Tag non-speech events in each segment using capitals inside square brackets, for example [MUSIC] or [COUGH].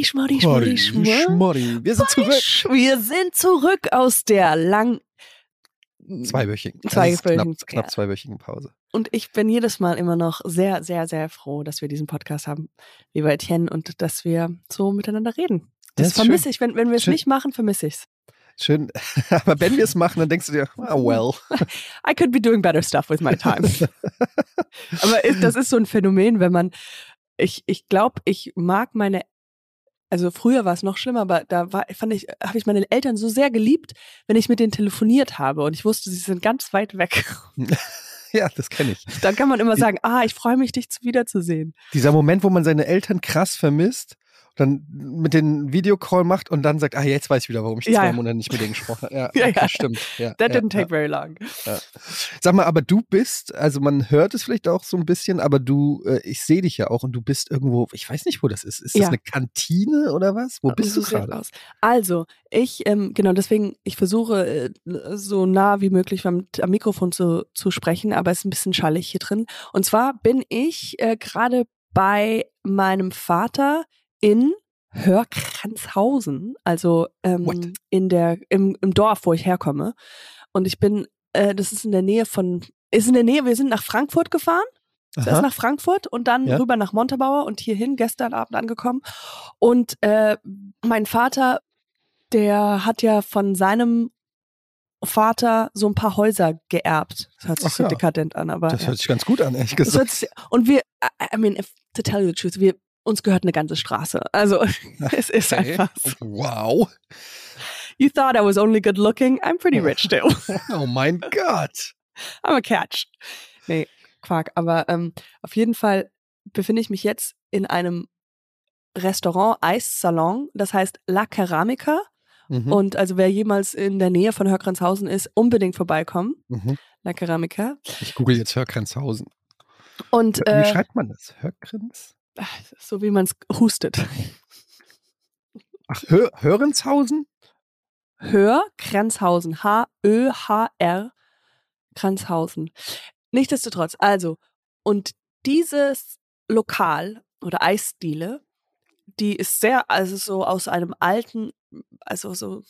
Paddy, Schmoddy, Schmoddy, Schmoddy. Schmoddy. Wir sind zurück. Wir sind zurück aus der lang Zweiwöchigen. Zweiwöchigen, knapp, knapp zweiwöchigen Pause. Und ich bin jedes Mal immer noch sehr, sehr, sehr froh, dass wir diesen Podcast haben, lieber Etienne, und dass wir so miteinander reden. Das ist vermisse schön. ich. Wenn, wenn wir es nicht machen, vermisse ich es. Schön. [LAUGHS] Aber wenn wir es machen, dann denkst du dir, ah, well. [LAUGHS] I could be doing better stuff with my time. [LAUGHS] Aber das ist so ein Phänomen, wenn man, ich, ich glaube, ich mag meine, also früher war es noch schlimmer, aber da war, fand ich, habe ich meine Eltern so sehr geliebt, wenn ich mit denen telefoniert habe und ich wusste, sie sind ganz weit weg. [LAUGHS] Ja, das kenne ich. Dann kann man immer sagen, ah, ich freue mich, dich zu- wiederzusehen. Dieser Moment, wo man seine Eltern krass vermisst, dann mit den Videocall macht und dann sagt, ah, jetzt weiß ich wieder, warum ich Ja, zwei ja. Monate nicht mit denen gesprochen habe. Ja, [LAUGHS] Ja, okay, ja. stimmt. Ja, That didn't take very long. Sag mal, aber du bist, also man hört es vielleicht auch so ein bisschen, aber du, äh, ich sehe dich ja auch und du bist irgendwo, ich weiß nicht, wo das ist. Ist das eine Kantine oder was? Wo bist So du gerade? Also, ich, ähm, genau, deswegen, ich versuche äh, so nah wie möglich am, am Mikrofon zu, zu sprechen, aber es ist ein bisschen schallig hier drin. Und zwar bin ich äh, gerade bei meinem Vater in Hörkranzhausen, also ähm, in der, im, im Dorf, wo ich herkomme. Und ich bin, äh, das ist in der Nähe von, ist in der Nähe, wir sind nach Frankfurt gefahren. Zuerst Aha. nach Frankfurt und dann Ja. rüber nach Montabaur und hierhin gestern Abend angekommen. Und äh, mein Vater, der hat ja von seinem Vater so ein paar Häuser geerbt. Das hört sich Ach so ja. dekadent an, aber Das ja. hört sich ganz gut an, ehrlich gesagt. sich, und wir, I I mean, if, to tell you the truth, wir uns gehört eine ganze Straße. Also [LAUGHS] es ist Okay. einfach. so. Wow. You thought I was only good looking? I'm pretty rich too. [LAUGHS] Oh mein Gott. I'm a catch. Nee, Quark. Aber ähm, auf jeden Fall befinde ich mich jetzt in einem Restaurant, Eissalon, das heißt La Ceramica. Mhm. Und also wer jemals in der Nähe von Hörkranzhausen ist, unbedingt vorbeikommen. Mhm. La Ceramica. Ich google jetzt Hörgrenzhausen. Und Wie äh, schreibt man das? Hörgrenz? So wie man es hustet. Ach, Hör Hörenzhausen? Hörkranzhausen. H-Ö-H-R. Kranzhausen. Nichtsdestotrotz, also, und dieses Lokal oder Eisdiele, die ist sehr, also so aus einem alten, also so,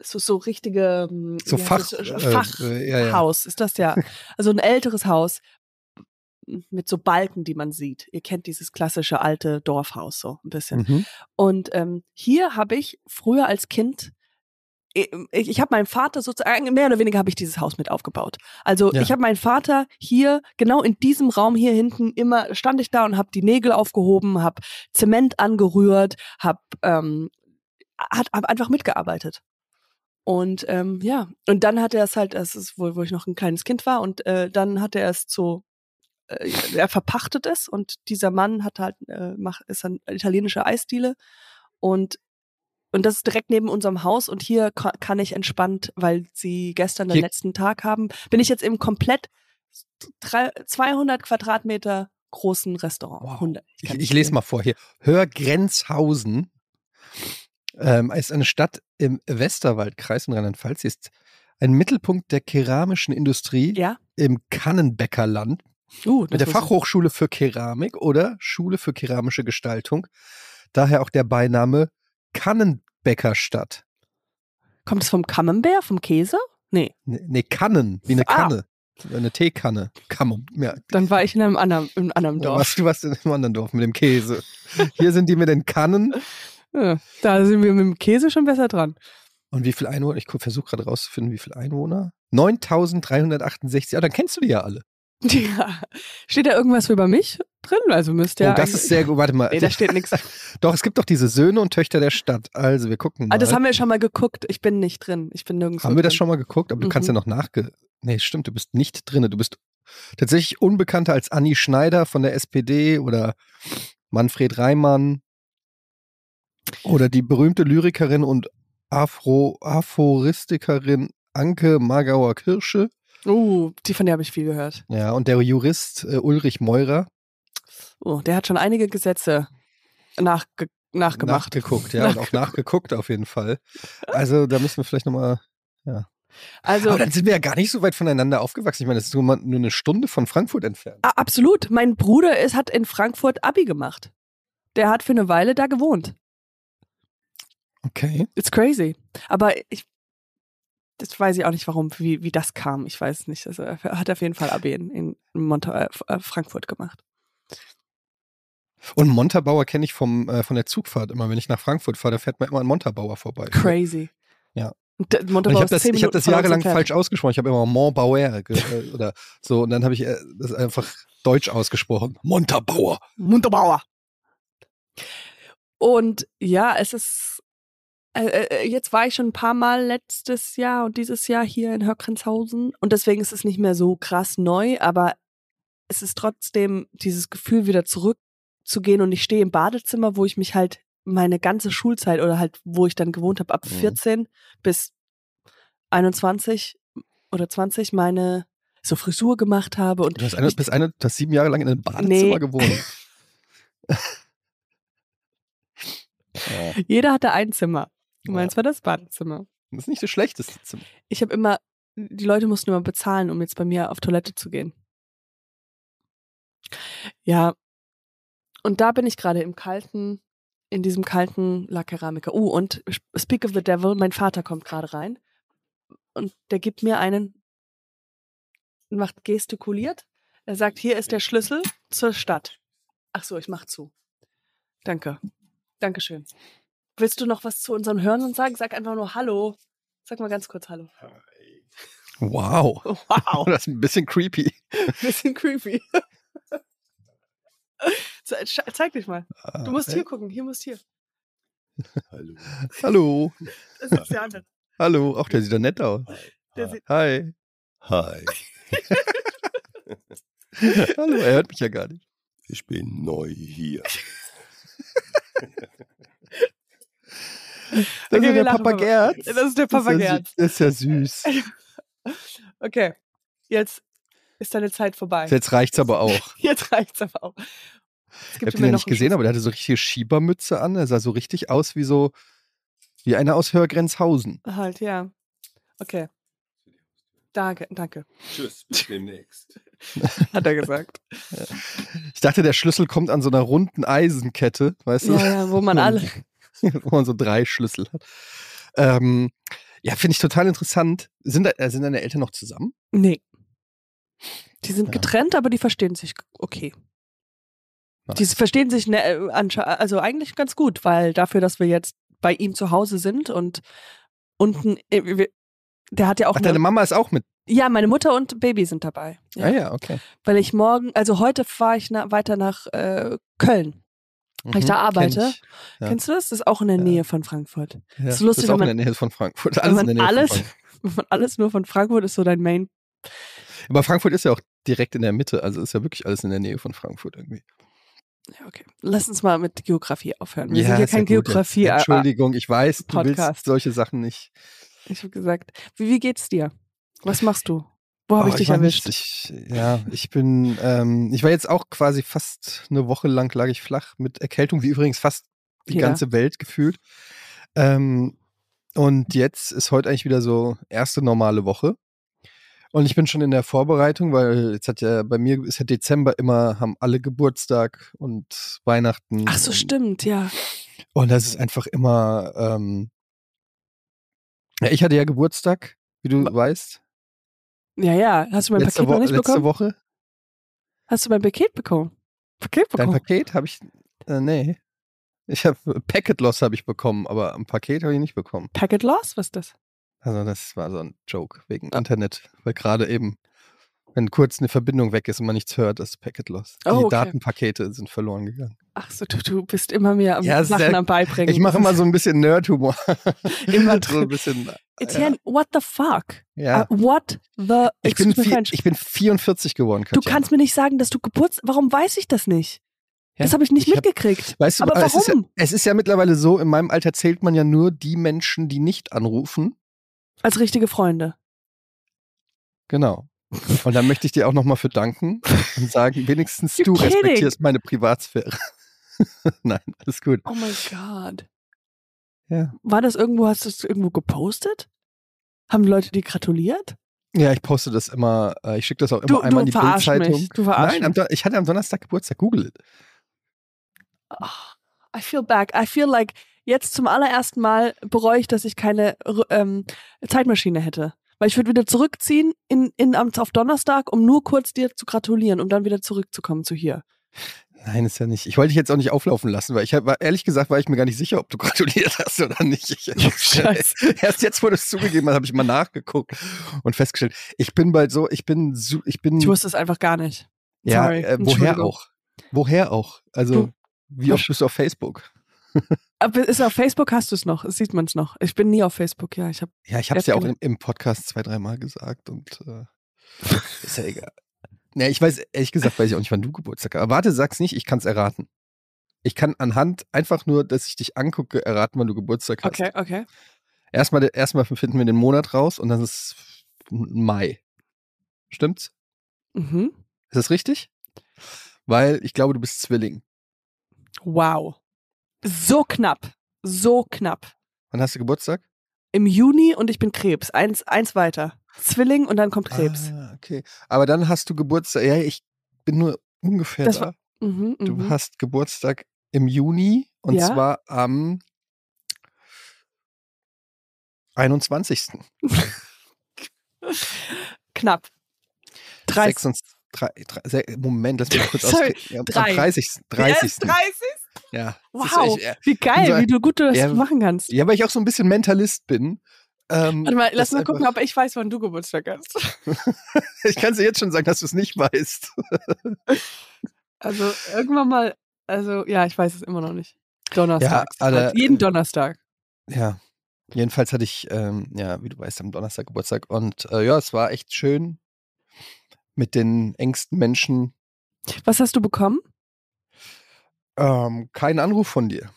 so, so richtige So wie Fach, heißt es? äh, Fachhaus äh, ja, ja. ist das ja. Also ein älteres Haus mit so Balken, die man sieht. Ihr kennt dieses klassische alte Dorfhaus so ein bisschen. Mhm. Und ähm, hier habe ich früher als Kind, ich, ich habe meinen Vater sozusagen, mehr oder weniger habe ich dieses Haus mit aufgebaut. Also Ja. ich habe meinen Vater hier, genau in diesem Raum hier hinten, immer stand ich da und habe die Nägel aufgehoben, habe Zement angerührt, habe ähm, hat, hab einfach mitgearbeitet. Und ähm, ja, und dann hat er es halt, das ist wohl, wo ich noch ein kleines Kind war, und äh, dann hat er es zu, äh, er verpachtet es und dieser Mann hat halt, äh, macht, ist ein italienischer Eisdiele und und das ist direkt neben unserem Haus und hier ka- kann ich entspannt, weil sie gestern den Hier- letzten Tag haben, bin ich jetzt im komplett drei, 200 Quadratmeter großen Restaurant. Wow. 100, Ich, kann ich lese mal vor hier. Hörgrenzhausen ähm, ist eine Stadt im Westerwaldkreis in Rheinland-Pfalz. Sie ist ein Mittelpunkt der keramischen Industrie Ja. im Kannenbäckerland Uh, mit der Fachhochschule für Keramik oder Schule für keramische Gestaltung. Daher auch der Beiname Kannenbäckerstadt. Kommt es vom Camembert, vom Käse? Nee, Ne, nee, Kannen, wie eine Ah. Kanne. Eine Teekanne. Kamm, ja, dann war ich in einem anderen, in einem anderen Dorf. warst, du warst in einem anderen Dorf mit dem Käse. Hier sind die mit den Kannen. [LAUGHS] Ja, da sind wir mit dem Käse schon besser dran. Und wie viel Einwohner? Ich versuche gerade rauszufinden, wie viel Einwohner. 9368. Ja, dann kennst du die ja alle. [LAUGHS] Ja. Steht da irgendwas über mich drin? Also müsste ja. oh, das ist sehr gut. Warte mal. Nee, da steht nichts. [LAUGHS] Doch, es gibt doch diese Söhne und Töchter der Stadt. Also, wir gucken mal. Ah, das haben wir schon mal geguckt. Ich bin nicht drin. Ich bin nirgends. Haben wir das schon mal geguckt? Aber du kannst ja Mhm. noch nachge... Nee, stimmt, du bist nicht drin. Du bist tatsächlich unbekannter als Anni Schneider von der SPD oder Manfred Reimann oder die berühmte Lyrikerin und Afro Aphoristikerin Anke Magauer Kirsche. Uh, die von der habe ich viel gehört. Ja, und der Jurist äh, Ulrich Meurer. Oh, der hat schon einige Gesetze nachge nachgemacht. Nachgeguckt, ja, und auch nachgeguckt auf jeden Fall. Also, da müssen wir vielleicht nochmal. Also Aber dann sind wir ja gar nicht so weit voneinander aufgewachsen. Ich meine, das ist nur, mal, nur eine Stunde von Frankfurt entfernt. Absolut. Mein Bruder ist, hat in Frankfurt Abi gemacht. der hat für eine Weile da gewohnt. Okay. It's crazy. Aber ich, das weiß ich auch nicht, warum, wie, wie das kam. Ich weiß es nicht. Also er hat auf jeden Fall AB in, in Monta äh, äh, Frankfurt gemacht. Und Montabaur kenne ich vom, äh, von der Zugfahrt immer. Wenn ich nach Frankfurt fahre, da fährt man immer an Montabaur vorbei. Crazy. Ja. Und der Und ich habe das, ich hab das jahrelang falsch ausgesprochen. Ich habe immer Montbauer äh, oder so. Und dann habe ich äh, das einfach deutsch ausgesprochen. Montabaur. Montabaur. Und ja, es ist. Äh, äh, jetzt war ich schon ein paar Mal letztes Jahr und dieses Jahr hier in Höckrenshausen und deswegen ist es nicht mehr so krass neu, aber es ist trotzdem dieses Gefühl, wieder zurückzugehen und ich stehe im Badezimmer, wo ich mich halt meine ganze Schulzeit oder halt, wo ich dann gewohnt habe, ab Mhm. 14 bis 21 oder 20 meine so Frisur gemacht habe und Du hast, eine, ich- bis eine, du hast sieben Jahre lang in einem Badezimmer Nee. gewohnt. [LAUGHS] [LAUGHS] jeder hatte ein Zimmer. Ja. Meins war das Badezimmer. das ist nicht das schlechteste Zimmer. Ich habe immer, die Leute mussten immer bezahlen, um jetzt bei mir auf Toilette zu gehen. Ja. Und da bin ich gerade im kalten, in diesem kalten La Ceramica. Uh, und Speak of the Devil, mein Vater kommt gerade rein. Und der gibt mir einen, macht gestikuliert. Er sagt, hier ist der Schlüssel zur Stadt. Ach so, ich mach zu. Danke. Dankeschön. Willst du noch was zu unseren Hörern sagen? Sag einfach nur Hallo. Sag mal ganz kurz Hallo. Wow. [LAUGHS] Wow. Das ist ein bisschen creepy. [LAUGHS] Bisschen creepy. Zeig dich mal. Du musst hier gucken. Hier musst hier. Hallo. Hallo. Das ist der andere. Hallo. Auch der sieht doch nett aus. Sieht, Hi. Hi, [LAUGHS] Hallo. Er hört mich ja gar nicht. ich bin neu hier. Das Okay, ist der Papa. Gerd. Das ist der Papa das ist ja, Das ist ja süß. [LAUGHS] Okay. Jetzt ist deine Zeit vorbei. Jetzt reicht's aber auch. [LAUGHS] Jetzt reicht's aber auch. Ich habe den ja nicht gesehen, aber der hatte so richtige Schiebermütze an. Er sah so richtig aus wie so, wie einer aus Hörgrenzhausen. Halt, ja. Okay. Danke, danke, Tschüss, bis demnächst. [LAUGHS] hat er gesagt. Ich dachte, der Schlüssel kommt an so einer runden Eisenkette, weißt du? Ja, ja, wo man alle. [LAUGHS] wo man so drei Schlüssel hat. Ähm, ja, finde ich total interessant. Sind, da, äh, sind deine Eltern noch zusammen? Nee. Die sind Ja. getrennt, aber die verstehen sich okay. Die Nice. verstehen sich ne, äh, also eigentlich ganz gut, weil dafür, dass wir jetzt bei ihm zu Hause sind und unten, äh, der hat ja auch Ach, deine eine, Mama ist auch mit. ja, meine Mutter und Baby sind dabei. Ja. Ah ja, okay. Weil ich morgen, also heute fahre ich na, weiter nach äh, Köln. Weil ich da Mhm, arbeite. kenn ich. Ja. Kennst du das? Das ist auch in der Ja. Nähe von Frankfurt. Ja, Das ist lustig, das ist auch wenn man- in der Nähe von Frankfurt. Wenn Alles in man der Nähe alles, von Frankfurt. [LAUGHS] wenn man alles nur von Frankfurt ist so dein Main. Aber Frankfurt ist ja auch direkt in der Mitte, also ist ja wirklich alles in der Nähe von Frankfurt irgendwie. Ja, okay. Lass uns mal mit Geografie aufhören. Wir ja, sind hier ist ja kein gut. Geografie. äh, Entschuldigung, ich weiß, du willst solche Sachen nicht. Ich habe gesagt, wie, wie geht's dir? Was machst du? Wo habe Oh, ich dich erwischt? Ich, ja, ich bin, ähm, ich war jetzt auch quasi fast eine Woche lang lag ich flach mit Erkältung, wie übrigens fast die Jeder. ganze Welt gefühlt. Ähm, und jetzt ist heute eigentlich wieder so erste normale Woche. Und ich bin schon in der Vorbereitung, weil jetzt hat ja bei mir ist ja Dezember immer, haben alle Geburtstag und Weihnachten. Ach so, und, stimmt, ja. Und das ist einfach immer, ähm, ja, ich hatte ja Geburtstag, wie du weißt. Ja, ja. Hast du mein Letzte, Paket noch Wo nicht letzte bekommen? Woche. Hast du mein Paket bekommen? Paket Dein bekommen? Paket habe ich, äh, nee. Ich habe Packet Loss habe ich bekommen, aber ein Paket habe ich nicht bekommen. Packet Loss? Was ist das? Also das war so ein Joke wegen Ah. Internet, weil gerade eben, wenn kurz eine Verbindung weg ist und man nichts hört, ist Packet Loss. Die Oh, okay. Datenpakete sind verloren gegangen. Ach so, du, du bist immer mehr am Ja, Sachen am Beibringen. Ich mache immer so ein bisschen Nerd-Humor. [LAUGHS] Immer [LAUGHS] so drin. ein bisschen. Etienne, what the fuck? Ja. Uh, what the... Ich bin, vier, ich bin 44 geworden, Du Katja. kannst mir nicht sagen, dass du Geburts... Warum weiß ich das nicht? Ja, Das habe ich nicht ich hab- mitgekriegt. Weißt du, Aber es ist, ja, warum? es ist ja mittlerweile so, in meinem Alter zählt man ja nur die Menschen, die nicht anrufen. Als richtige Freunde. Genau. Und da möchte ich dir auch nochmal für danken und sagen, [LAUGHS] wenigstens du respektierst meine Privatsphäre. [LAUGHS] Nein, alles gut. Oh mein Gott. Ja. War das irgendwo, hast du es irgendwo gepostet? Haben die Leute dir gratuliert? Ja, ich poste das immer, äh, ich schicke das auch immer Du, einmal in du die verarsch Bildzeitung. Du verarsch Nein, am, ich hatte am Donnerstag Geburtstag, google it. Ach, I feel back. I feel like jetzt zum allerersten Mal bereue ich, dass ich keine ähm, Zeitmaschine hätte. Weil ich würde wieder zurückziehen in, in, auf Donnerstag, um nur kurz dir zu gratulieren, um dann wieder zurückzukommen zu hier. Nein, ist ja nicht. Ich wollte dich jetzt auch nicht auflaufen lassen, weil ich hab, war, ehrlich gesagt war ich mir gar nicht sicher, ob du [LAUGHS] gratuliert hast oder nicht. Ich, [LAUGHS] Scheiße. Erst jetzt, wo du es zugegeben hast, habe ich mal nachgeguckt und festgestellt, ich bin bald so, ich bin, su- ich bin, Ich wusste es einfach gar nicht. ja, äh, woher auch? Woher auch? Also, Du- wie oft bist du auf Facebook? Aber ist auf Facebook hast du es noch, sieht man es noch. Ich bin nie auf Facebook, ja. Ich habe Ja, ich habe es Ja, auch im, im Podcast zwei, dreimal gesagt und äh, ist ja egal. Nee, ich weiß, ehrlich gesagt, weiß ich auch nicht, wann du Geburtstag hast. Aber warte, sag's nicht, ich kann es erraten. Ich kann anhand einfach nur, dass ich dich angucke, erraten, wann du Geburtstag hast. Okay, okay. Erstmal, erstmal finden wir den Monat raus und dann ist es Mai. Stimmt's? Mhm. Ist das richtig? Weil ich glaube, du bist Zwilling. Wow. So knapp. So knapp. Wann hast du Geburtstag? Im Juni und ich bin Krebs. Eins, eins weiter. Zwilling und dann kommt Krebs. Ah, okay. Aber dann hast du Geburtstag. Ja, ich bin nur ungefähr Das da. war- Mhm, Du mhm. hast Geburtstag im Juni und Ja. zwar am 21. [LAUGHS] Knapp. 30. 26, drei, drei, se- Moment, lass mich kurz [LAUGHS] Sorry, ausrechnen. Ja, Am drei. 30. 30. Yes, 30? Ja. Wow. echt, äh, Wie geil, so- wie du gut du das Ja, machen kannst. ja, weil ich auch so ein bisschen Mentalist bin. Ähm, Warte mal, lass mal gucken, ob ich weiß, wann du Geburtstag hast. [LAUGHS] Ich kann dir jetzt schon sagen, dass du es nicht weißt. [LAUGHS] Also irgendwann mal, also ja, ich weiß es immer noch nicht. Donnerstag. aber- jeden Donnerstag. Ja. Jedenfalls hatte ich, ähm, ja, wie du weißt, am Donnerstag Geburtstag. Und äh, ja, es war echt schön mit den engsten Menschen. Was hast du bekommen? Ähm, kein Anruf von dir.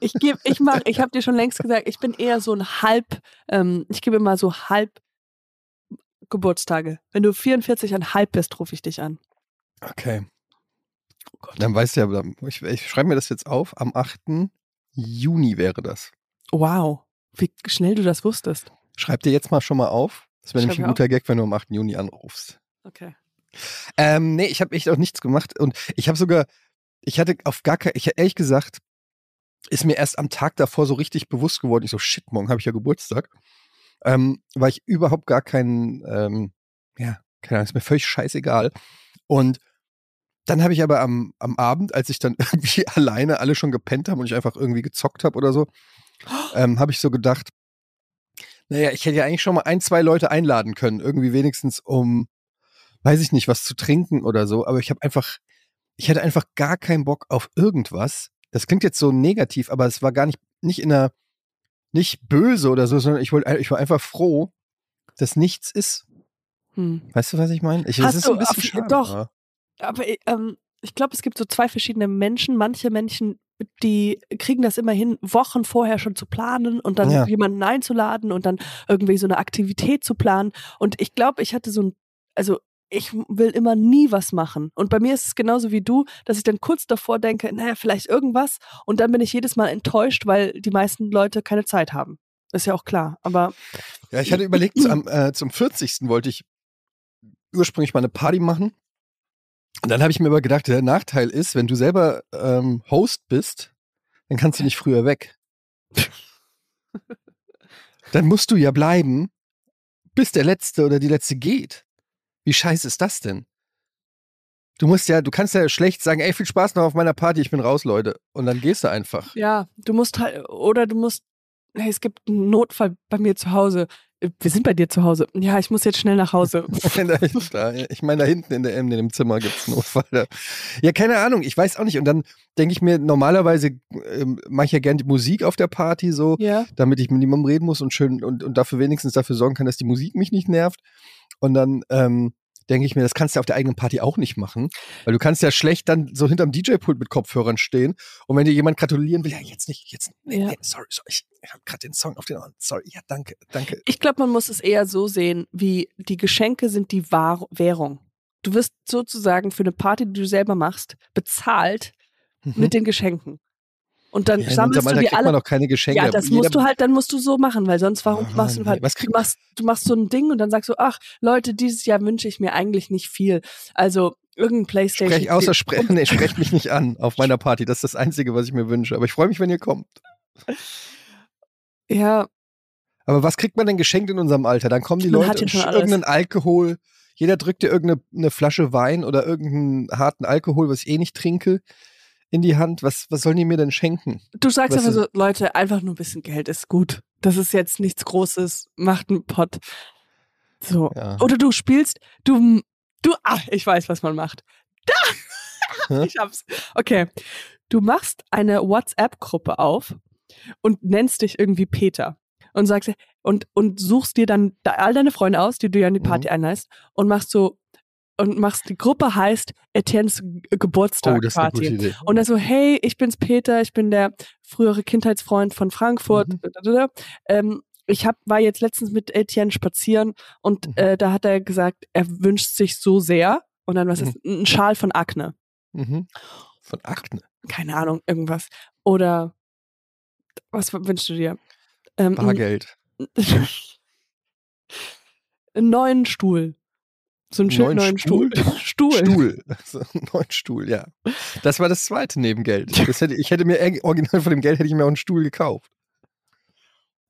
Ich gebe, ich mach, ich habe dir schon längst gesagt, ich bin eher so ein halb, ähm, ich gebe immer so halb Geburtstage. Wenn du 44 ein halb bist, rufe ich dich an. Okay. Oh. Dann weißt du ja, ich, ich schreibe mir das jetzt auf. Am 8. Juni wäre das. Wow, wie schnell du das wusstest. Schreib dir jetzt mal schon mal auf. Das wäre nämlich ein guter Gag, wenn du am 8. Juni anrufst. Okay. Ähm, nee, ich habe echt auch nichts gemacht und ich habe sogar, ich hatte auf gar kein, ich ehrlich gesagt, ist mir erst am Tag davor so richtig bewusst geworden. Ich so, shit, morgen habe ich ja Geburtstag. Ähm, weil ich überhaupt gar keinen, ähm, ja, keine Ahnung, ist mir völlig scheißegal. Und dann habe ich aber am, am Abend, als ich dann [LAUGHS] irgendwie alleine alle schon gepennt haben und ich einfach irgendwie gezockt habe oder so, [GASPS] ähm, habe ich so gedacht, naja, ich hätte ja eigentlich schon mal ein, zwei Leute einladen können, irgendwie wenigstens um, weiß ich nicht, was zu trinken oder so, aber ich habe einfach, ich hatte einfach gar keinen Bock auf irgendwas. Das klingt jetzt so negativ, aber es war gar nicht, nicht in einer, nicht böse oder so, sondern ich wollte, ich war einfach froh, dass nichts ist. Hm. Weißt du, was ich meine? Ich, Hast das ist so ein du bisschen auf- schade. doch. aber- Aber ähm, ich glaube, es gibt so zwei verschiedene Menschen. Manche Menschen, die kriegen das immer hin, Wochen vorher schon zu planen und dann Ja. jemanden einzuladen und dann irgendwie so eine Aktivität zu planen. Und ich glaube, ich hatte so ein, also ich will immer nie was machen. Und bei mir ist es genauso wie du, dass ich dann kurz davor denke, naja, vielleicht irgendwas. Und dann bin ich jedes Mal enttäuscht, weil die meisten Leute keine Zeit haben. Ist ja auch klar. Aber Ja, ich hatte [CLEARS THROAT] überlegt, zu- am, äh, zum 40. wollte ich ursprünglich mal eine Party machen. Und dann habe ich mir aber gedacht, der Nachteil ist, wenn du selber ähm, Host bist, dann kannst du nicht früher weg. [LAUGHS] dann musst du ja bleiben, bis der Letzte oder die Letzte geht. Wie scheiße ist das denn? Du musst ja, du kannst ja schlecht sagen, ey, viel Spaß noch auf meiner Party, ich bin raus, Leute. Und dann gehst du einfach. Ja, du musst halt, oder du musst, hey, es gibt einen Notfall bei mir zu Hause. Äh, Wir sind bei dir zu Hause. Ja, ich muss jetzt schnell nach Hause. [LAUGHS] [LAUGHS] ich meine, da hinten in, der, in dem Zimmer gibt es einen Notfall. Ja, keine Ahnung, ich weiß auch nicht. Und dann denke ich mir, normalerweise ähm, mache ich ja gerne die Musik auf der Party so, Ja. damit ich mit niemandem reden muss und schön und, und dafür wenigstens dafür sorgen kann, dass die Musik mich nicht nervt. Und dann ähm, denke ich mir, das kannst du auf der eigenen Party auch nicht machen, weil du kannst ja schlecht dann so hinterm DJ-Pult mit Kopfhörern stehen und wenn dir jemand gratulieren will, ja, jetzt nicht, jetzt, nee, Ja. nee, sorry, sorry, ich, ich habe gerade den Song auf den Ohren, sorry, ja, danke, danke. Ich glaube, man muss es eher so sehen, wie die Geschenke sind die Wahr Währung. Du wirst sozusagen für eine Party, die du selber machst, bezahlt Mhm. mit den Geschenken. Und dann ja, sammelst du die alle. man doch keine Geschenke. Ja, das musst du halt, dann musst du so machen, weil sonst warum Ah, machst du halt, Was du machst, du machst so ein Ding und dann sagst du, ach, Leute, dieses Jahr wünsche ich mir eigentlich nicht viel. Also, irgendein Playstation. Sprech, außer sprech, [LAUGHS] nee, sprecht mich nicht an auf meiner Party. Das ist das Einzige, was ich mir wünsche. Aber ich freue mich, wenn ihr kommt. Ja, Aber was kriegt man denn geschenkt in unserem Alter? Dann kommen die Man Leute und irgendeinen Alkohol. Jeder drückt dir irgendeine eine Flasche Wein oder irgendeinen harten Alkohol, was ich eh nicht trinke, in die Hand. Was, was sollen die mir denn schenken? du sagst Was einfach so, Leute, einfach nur ein bisschen Geld ist gut. Das ist jetzt nichts Großes, macht einen Pott. So. Ja. Oder du spielst, du, du, ah, ich weiß, was man macht. [LAUGHS] Da! Ich hab's. Okay. Du machst eine WhatsApp-Gruppe auf und nennst dich irgendwie Peter und sagst, und, und suchst dir dann da all deine Freunde aus, die du ja an die Mhm. Party einlässt und machst so, und machst, die Gruppe heißt Etiennes Ge- Geburtstag Oh, das ist eine gute Party. Idee. Und dann so, hey, ich bin's Peter, ich bin der frühere Kindheitsfreund von Frankfurt. Mhm. Ähm, ich hab, war jetzt letztens mit Etienne spazieren und Mhm. äh, da hat er gesagt, er wünscht sich so sehr. Und dann was Mhm. ist ein Schal von Akne. Mhm. Von Akne. Keine Ahnung, irgendwas. Oder was wünschst du dir? Ähm, Bargeld. einen [LAUGHS] neuen Stuhl. So einen schönen Neuen neuen Stuhl. Stuhl. [LAUGHS] Stuhl. So, einen neuen Stuhl, ja. Das war das zweite neben Geld. [LAUGHS] Das hätte, ich hätte mir original von dem Geld hätte ich mir auch einen Stuhl gekauft.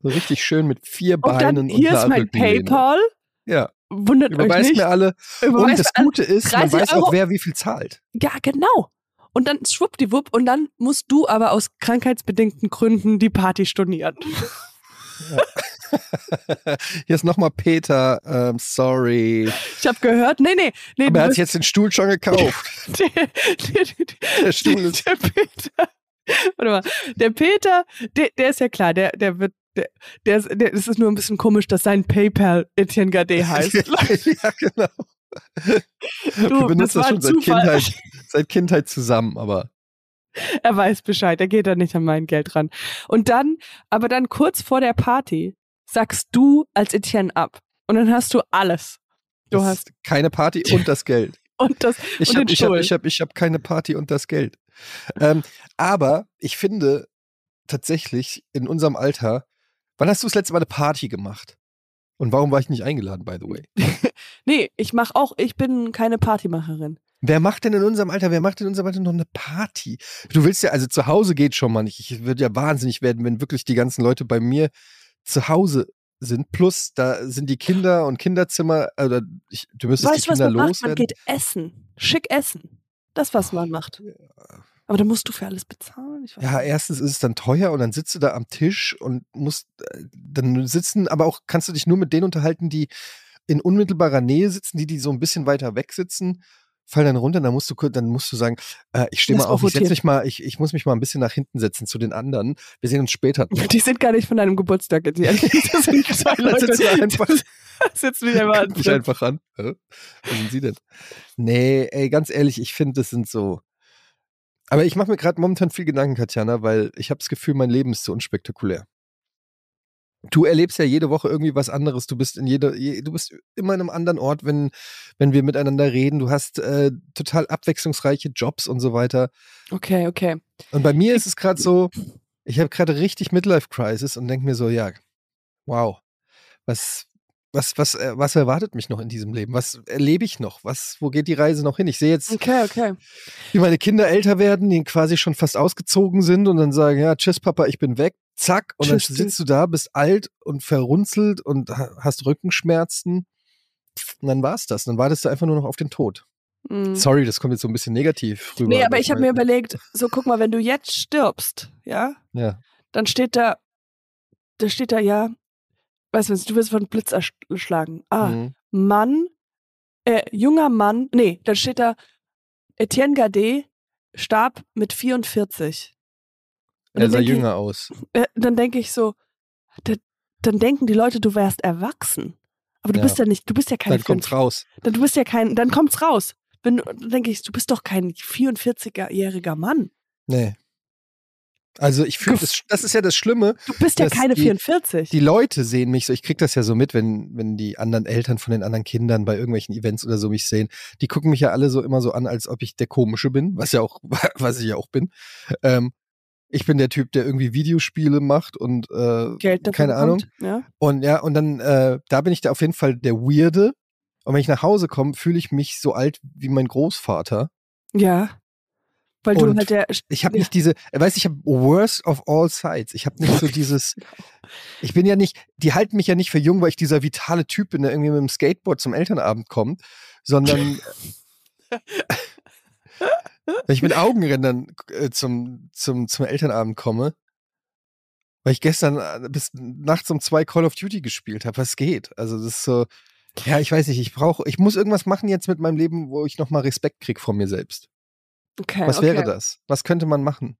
So richtig schön mit vier Und Beinen dann, und hier einer ist mein. PayPal. Ja, Wundert euch überweist nicht. mir alle. Und Überweist das mir alle- Gute ist, man 30 weiß Euro. auch, wer wie viel zahlt. Ja, genau. Und dann schwuppdiwupp und dann musst du aber aus krankheitsbedingten Gründen die Party stornieren. [LAUGHS] [LAUGHS] Hier ist nochmal Peter, ähm, sorry. Ich habe gehört, nee, nee, nee, Aber er hat sich jetzt den Stuhl schon gekauft. [LAUGHS] der, der, der, Der Stuhl ist. der Peter. Warte mal, der Peter, der, der ist ja klar, der, der wird, der, der, ist, der, es ist nur ein bisschen komisch, dass sein PayPal Etienne Gade [LAUGHS] heißt. ja, genau. Wir Du, benutzen das das schon seit. Kindheit, seit Kindheit zusammen, aber Er weiß Bescheid, er geht da nicht an mein Geld ran. Und dann, aber dann kurz vor der Party sagst du als Etienne ab. Und dann hast du alles. Du das hast keine Party [LAUGHS] und das Geld. und das Ich und habe den ich hab, Stuhl. ich hab, ich hab keine Party und das Geld. Ähm, aber ich finde tatsächlich in unserem Alter, wann hast du das letzte Mal eine Party gemacht? Und warum war ich nicht eingeladen, by the way? [LAUGHS] Nee, ich mach auch, ich bin keine Partymacherin. Wer macht denn in unserem Alter, wer macht in unserem Alter noch eine Party? Du willst ja, also zu Hause geht schon mal nicht. Ich würde ja wahnsinnig werden, wenn wirklich die ganzen Leute bei mir zu Hause sind. Plus, da sind die Kinder und Kinderzimmer, oder ich, du müsstest weißt die du, was Kinder man macht? Man loswerden. geht essen. Schick essen. Das, was man macht. Aber dann musst du für alles bezahlen. Ja, nicht. erstens ist es dann teuer und dann sitzt du da am Tisch und musst äh, dann sitzen, aber auch kannst du dich nur mit denen unterhalten, die in unmittelbarer Nähe sitzen, die, die so ein bisschen weiter weg sitzen, fallen dann runter, dann musst du dann musst du sagen, äh, ich stehe Das mal auf, ich setz rotiert. mich mal, ich, ich muss mich mal ein bisschen nach hinten setzen zu den anderen. Wir sehen uns später. Die sind gar nicht von deinem Geburtstag. Etienne. [LAUGHS] Das sind [LAUGHS] zwei Leute. wir einfach- sitzen [LAUGHS] wir einfach Guck mich einfach an. Wer sind Sie denn? Nee, ey, ganz ehrlich, ich finde, das sind so. Aber ich mache mir gerade momentan viel Gedanken, Katjana, weil ich habe das Gefühl, mein Leben ist so unspektakulär. Du erlebst ja jede Woche irgendwie was anderes. Du bist in jeder, je, du bist immer in einem anderen Ort, wenn, wenn wir miteinander reden. Du hast äh, total abwechslungsreiche Jobs und so weiter. Okay, okay. Und bei mir ist es gerade so, ich habe gerade richtig Midlife-Crisis und denke mir so, ja, wow, was, was, was, äh, was erwartet mich noch in diesem Leben? Was erlebe ich noch? Was, wo geht die Reise noch hin? Ich sehe jetzt, Okay, okay. wie meine Kinder älter werden, die quasi schon fast ausgezogen sind und dann sagen, ja, tschüss Papa, ich bin weg, zack, und dann sitzt du da, bist alt und verrunzelt und ha- hast Rückenschmerzen. Und dann war's das. Dann wartest du einfach nur noch auf den Tod. Mhm. Sorry, das kommt jetzt so ein bisschen negativ rüber. Nee, aber ich habe mir überlegt, so guck mal, wenn du jetzt stirbst, ja, Ja. dann steht da, da steht da ja, weißt du, du wirst von Blitz erschlagen. Ah, Mhm. Mann, äh, junger Mann, nee, dann steht da, Etienne Gade starb mit 44. Er sah denk ich- jünger aus. Äh, dann denke ich so, da, dann denken die Leute, du wärst erwachsen. Aber du Ja. bist ja nicht, du bist ja kein Dann kommt's 44 raus. Dann, du bist ja kein, dann kommt's raus. Wenn, dann denke ich, du bist doch kein 44-jähriger Mann. Nee. Also ich fühle, das, das ist ja das Schlimme. Du bist ja keine die- 44. Die Leute sehen mich so, ich krieg das ja so mit, wenn, wenn die anderen Eltern von den anderen Kindern bei irgendwelchen Events oder so mich sehen. Die gucken mich ja alle so immer so an, als ob ich der Komische bin, was ja auch, [LAUGHS] was ich ja auch bin. Ähm, ich bin der Typ, der irgendwie Videospiele macht und äh, Geld dafür keine Ahnung. bekommt, Ja? Und ja, und dann, äh, da bin ich da auf jeden Fall der Weirde. Und wenn ich nach Hause komme, fühle ich mich so alt wie mein Großvater. Ja. Weil Und du halt der. Ich habe Ja. nicht diese, er weiß, ich habe worst of all sides. Ich habe nicht so [LAUGHS] dieses, ich bin ja nicht, die halten mich ja nicht für jung, weil ich dieser vitale Typ bin, der irgendwie mit dem Skateboard zum Elternabend kommt, sondern [LAUGHS] wenn ich mit Augenrändern äh, zum, zum, zum Elternabend komme, weil ich gestern äh, bis nachts um zwei Call of Duty gespielt habe. Was geht? Also das ist so, ja, ich weiß nicht, ich brauche, ich muss irgendwas machen jetzt mit meinem Leben, wo ich nochmal Respekt krieg vor mir selbst. Okay, Was okay. wäre das? Was könnte man machen?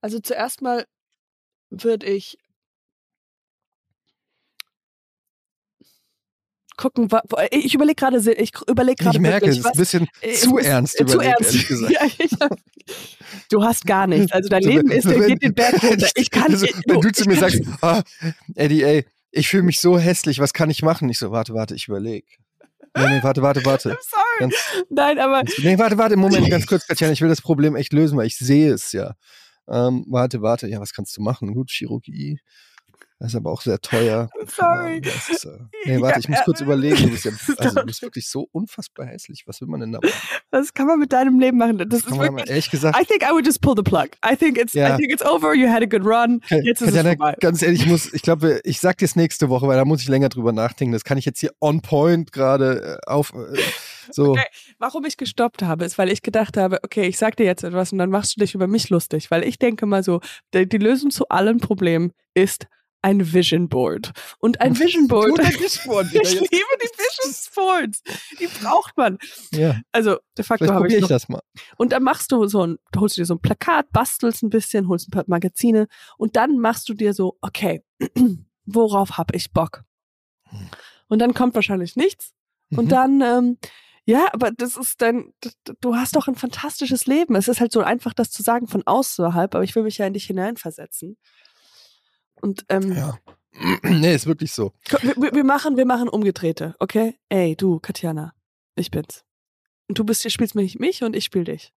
Also zuerst mal würde ich gucken, ich überlege gerade, ich überlege gerade Ich merke, es wirklich, ist ein was, bisschen [LAUGHS] äh, zu es ist- ernst äh, zu überlegt, ernst. ehrlich [LAUGHS] gesagt. Ja, ich du hast gar nichts. Also dein So, Leben ist, wenn- geht den Berg runter. [LAUGHS] Ich kann also, wenn du zu mir sagst, ah, Eddie, ey, ich fühle mich so hässlich, was kann ich machen? Ich so, warte, warte, ich überlege. Nee, nee, warte, warte, warte. I'm sorry. Ganz, Nein, aber ganz, nee, warte, warte, Moment, ganz kurz, Katjana, ich will das Problem echt lösen, weil ich sehe es ja. Ähm, warte, warte, ja, was kannst du machen? Gut, Chirurgie. Das ist aber auch sehr teuer. [LAUGHS] Sorry. Ja, das ist, äh, nee, warte, ich muss kurz überlegen. Du bist, ja, [LAUGHS] also, du bist wirklich so unfassbar hässlich. Was will man denn da machen? was kann man mit deinem Leben machen? Das ist Kann man wirklich. ehrlich gesagt, I think I would just pull the plug. I think it's, Ja. I think it's over. You had a good run. Jetzt ist es Katjana, vorbei. ganz ehrlich, ich muss, ich glaube, ich sag dir es nächste Woche, weil da muss ich länger drüber nachdenken. Das kann ich jetzt hier on point gerade äh, auf, äh, so. Okay. Warum ich gestoppt habe, ist, weil ich gedacht habe, okay, ich sag dir jetzt etwas und dann machst du dich über mich lustig, weil ich denke mal so, die, die Lösung zu allen Problemen ist ein Vision Board. Und ein Vision Board. [LAUGHS] Du, ich liebe die Vision [LAUGHS] Boards. Die braucht man. Ja, Also, de facto habe ich ich noch. das mal. Und dann machst du so ein, du holst dir so ein Plakat, bastelst ein bisschen, holst ein paar Magazine und dann machst du dir so, okay, [CLEARS THROAT] worauf hab ich Bock? Und dann kommt wahrscheinlich nichts. Und Mhm. dann, ähm, ja, aber das ist dann, d- d- du hast doch ein fantastisches Leben. Es ist halt so einfach, das zu sagen von außerhalb, aber ich will mich ja in dich hineinversetzen. Und ähm, Ja. [CLEARS THROAT] nee, ist wirklich so. wir, wir- machen, wir machen umgedrehte, okay? Ey, du, Katjana, ich bin's. Und du bist, spielst mich, mich und ich spiel dich.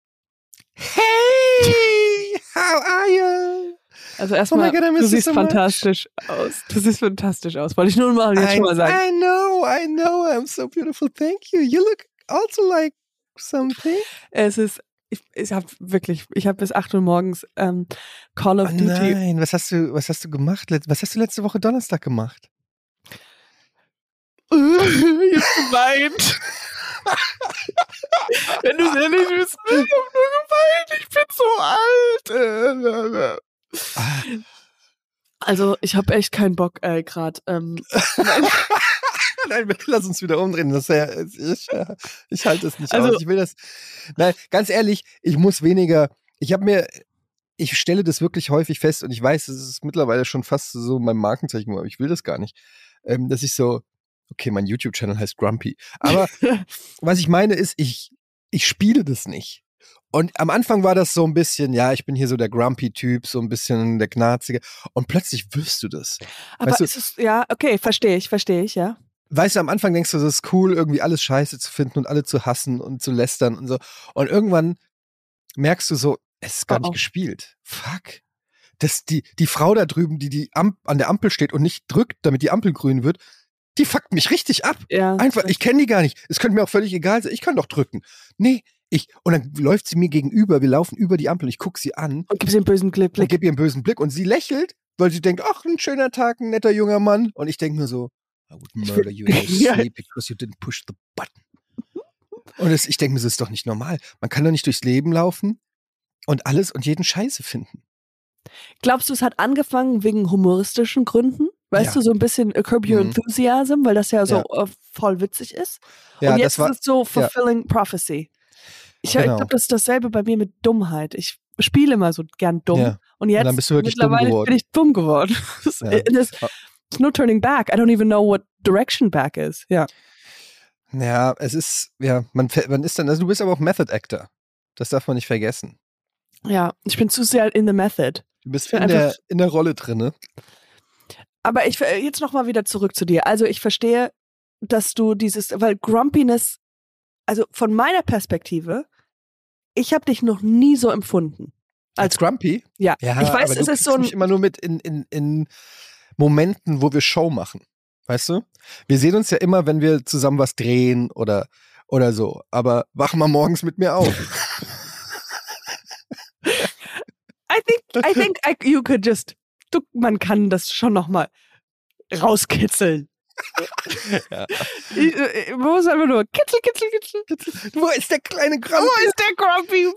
Hey, how are you? Also erstmal, Oh God, du siehst so much. fantastisch aus. Du siehst fantastisch aus. Wollte ich nur mal jetzt I, schon mal sagen. I know, I know, I'm so beautiful. Thank you. You look also like something. Es ist, ich, ich habe wirklich, ich habe bis 8 Uhr morgens ähm, Call of Oh Duty. nein, was hast du, was hast du gemacht? Was hast du letzte Woche Donnerstag gemacht? [LAUGHS] Jetzt geweint. [LAUGHS] Wenn du es ehrlich willst, ich hab nur geweint. Ich bin so alt. Also, ich habe echt keinen Bock, äh, gerade. Ähm, [LAUGHS] Nein, lass uns wieder umdrehen. Das ja, ich, äh, ich halte es nicht Also- aus. Ich will das. Nein, ganz ehrlich, ich muss weniger. Ich habe mir, ich stelle das wirklich häufig fest und ich weiß, es ist mittlerweile schon fast so mein Markenzeichen, aber ich will das gar nicht. Ähm, dass ich so, okay, mein YouTube-Channel heißt Grumpy. Aber [LAUGHS] was ich meine ist, ich, ich spiele das nicht. Und am Anfang war das so ein bisschen, ja, ich bin hier so der Grumpy-Typ, so ein bisschen der Knarzige. Und plötzlich wirst du das. aber Weißt du- ist es, ja, okay, verstehe ich, verstehe ich, ja. weißt du, am Anfang denkst du, das ist cool, irgendwie alles scheiße zu finden und alle zu hassen und zu lästern und so. Und irgendwann merkst du so, es ist gar Oh, nicht oh. gespielt. Fuck. Das, die, die Frau da drüben, die, die Amp an der Ampel steht und nicht drückt, damit die Ampel grün wird, die fuckt mich richtig ab. ja Einfach, ich kenne die gar nicht. Es könnte mir auch völlig egal sein. Ich kann doch drücken. Nee, ich. Und dann läuft sie mir gegenüber. Wir laufen über die Ampel. Ich gucke sie an Und gib sie einen bösen Blick. und gebe ihr einen bösen Blick und sie lächelt, weil sie denkt, ach, ein schöner Tag, ein netter junger Mann. Und ich denke nur so, I would murder you in [LAUGHS] your sleep because you didn't push the button. Und das, ich denke mir, das ist doch nicht normal. Man kann doch nicht durchs Leben laufen und alles und jeden Scheiße finden. Glaubst du, es hat angefangen wegen humoristischen Gründen? Weißt Ja. du, so ein bisschen Curb Your Mhm. Enthusiasm, weil das ja so Ja. äh, voll witzig ist. Ja, und jetzt das war, ist es so fulfilling prophecy. Ich, Genau. glaube, das ist dasselbe bei mir mit Dummheit. Ich spiele immer so gern dumm. Ja. Und jetzt dumm mittlerweile geworden. bin ich dumm geworden. [LAUGHS] Ja. äh, das, it's no turning back. I don't even know what direction back is. Ja. ja, es ist, ja, man, man ist dann, also du bist aber auch Method Actor. Das darf man nicht vergessen. Ja, ich bin zu sehr in the method. Du bist in der, in der Rolle drinne. Aber ich äh, jetzt noch mal wieder zurück zu dir. Also ich verstehe, dass du dieses, weil Grumpiness, also von meiner Perspektive, ich habe dich noch nie so empfunden. Als Grumpy? Ja, Ja, ich weiß, es ist so ein, mich immer nur mit in, in, in Momenten, wo wir Show machen. Weißt du? Wir sehen uns ja immer, wenn wir zusammen was drehen oder, oder so. Aber wach mal morgens mit mir auf. [LAUGHS] I think, I think I, you could just, du, man kann das schon noch mal rauskitzeln. Ja. Ich, äh, man muss einfach nur kitzel, kitzel, kitzel. Wo ist der kleine Kram? Wo ist der Grumpy?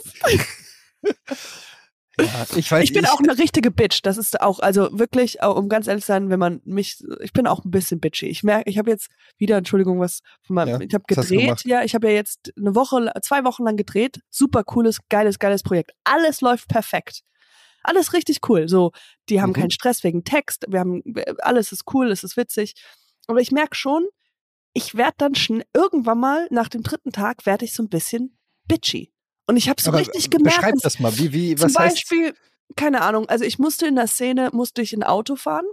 Ja, ich weiß, Ich bin auch eine richtige Bitch. Das ist auch, also wirklich, um ganz ehrlich zu sein, wenn man mich, ich bin auch ein bisschen bitchy. Ich merke, ich habe jetzt wieder, Entschuldigung, was von meinem, Ja, ich habe gedreht, ja, ich habe ja jetzt eine Woche, zwei Wochen lang gedreht. Super cooles, geiles, geiles Projekt. Alles läuft perfekt. Alles richtig cool. So, die haben Mhm. keinen Stress wegen Text. Wir haben, alles ist cool, es ist witzig. Aber ich merke schon, ich werde dann schnell, irgendwann mal nach dem dritten Tag werde ich so ein bisschen bitchy. Und ich habe so Aber richtig gemerkt, Beschreib das mal. Wie, wie, zum was heißt? Beispiel, keine Ahnung, also ich musste in der Szene, musste ich ein Auto fahren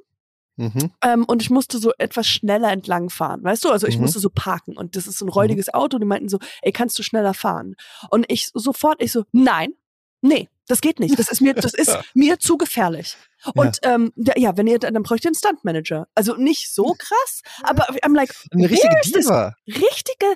Mhm. ähm, und ich musste so etwas schneller entlang fahren, weißt du? Also ich Mhm. musste so parken und das ist so ein räudiges Auto und die meinten so, ey, kannst du schneller fahren? Und ich sofort, ich so, nein, nee, das geht nicht. Das ist mir, das ist [LAUGHS] mir zu gefährlich. Und ähm, der, ja, wenn ihr, dann bräuchte ihr einen Stuntmanager. Also nicht so krass, aber I'm like, Eine richtige Diva. richtige,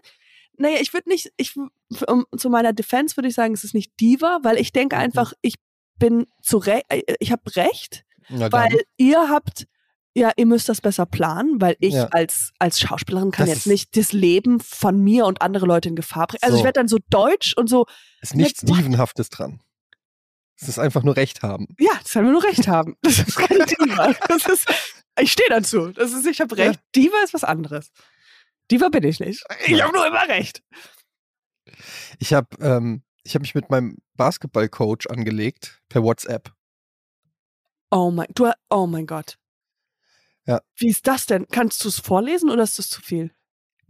naja, ich würde nicht, ich, um, zu meiner Defense würde ich sagen, es ist nicht Diva, weil ich denke Mhm. einfach, ich bin zu Recht, ich habe recht, weil ihr habt, ja, ihr müsst das besser planen, weil ich Ja. als, als Schauspielerin kann Das jetzt nicht das Leben von mir und andere Leute in Gefahr bringen. Also So. ich werde dann so deutsch und so, ist nichts What? Stevenhaftes dran. Es ist einfach nur Recht haben. ja, das haben wir nur recht haben. Das ist keine [LAUGHS] Diva. Das ist, ich stehe dazu. Das ist, ich habe recht. Diva ist was anderes. Diva bin ich nicht. Ich Ja. habe nur immer recht. Ich habe ähm, ich hab mich mit meinem Basketballcoach angelegt per WhatsApp. Oh mein, du, oh mein Gott. Ja. Wie ist das denn? Kannst du es vorlesen oder ist das zu viel?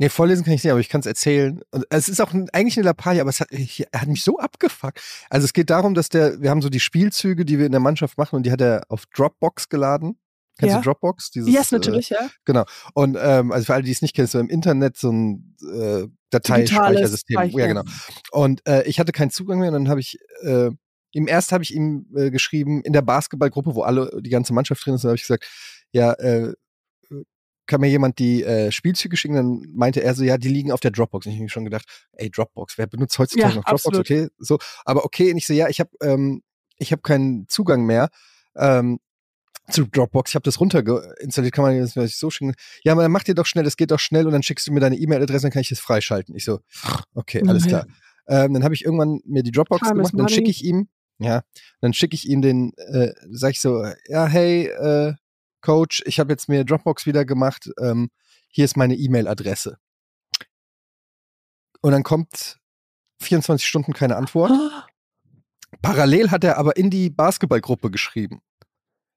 Nee, vorlesen kann ich nicht, aber ich kann es erzählen. Und es ist auch ein, eigentlich eine Lappalie, aber es hat, ich, er hat mich so abgefuckt. Also es geht darum, dass der, wir haben so die Spielzüge, die wir in der Mannschaft machen und die hat er auf Dropbox geladen. Kennst Ja. du Dropbox? Dieses, yes, natürlich, ja. Äh, und ähm, also für alle, die es nicht kennen, ist so im Internet so ein äh, Dateispeichersystem. Ja, genau. Und äh, ich hatte keinen Zugang mehr und dann habe ich äh, ihm erst habe ich ihm äh, geschrieben in der Basketballgruppe, wo alle die ganze Mannschaft drin ist, habe ich gesagt, ja, äh, kann mir jemand die äh, Spielzüge schicken? Dann meinte er so, ja, die liegen auf der Dropbox. Und ich habe mir schon gedacht, ey, Dropbox, wer benutzt heutzutage Ja, noch Dropbox? absolut. Okay, so, aber okay. Und ich so, ja, ich habe ähm, ich habe keinen Zugang mehr. Ähm, zu Dropbox, ich habe das runterinstalliert, kann man vielleicht so schicken. Ja, aber dann mach dir doch schnell, das geht doch schnell und dann schickst du mir deine E-Mail-Adresse, dann kann ich das freischalten. Ich so, okay, alles Okay. klar. Ähm, dann habe ich irgendwann mir die Dropbox Time gemacht, und dann schicke ich ihm, ja, dann schicke ich ihm den, äh, sag ich so, ja, hey, äh, Coach, ich habe jetzt mir Dropbox wieder gemacht, ähm, hier ist meine E-Mail-Adresse. Und dann kommt 24 Stunden keine Antwort. Parallel hat er aber in die Basketballgruppe geschrieben.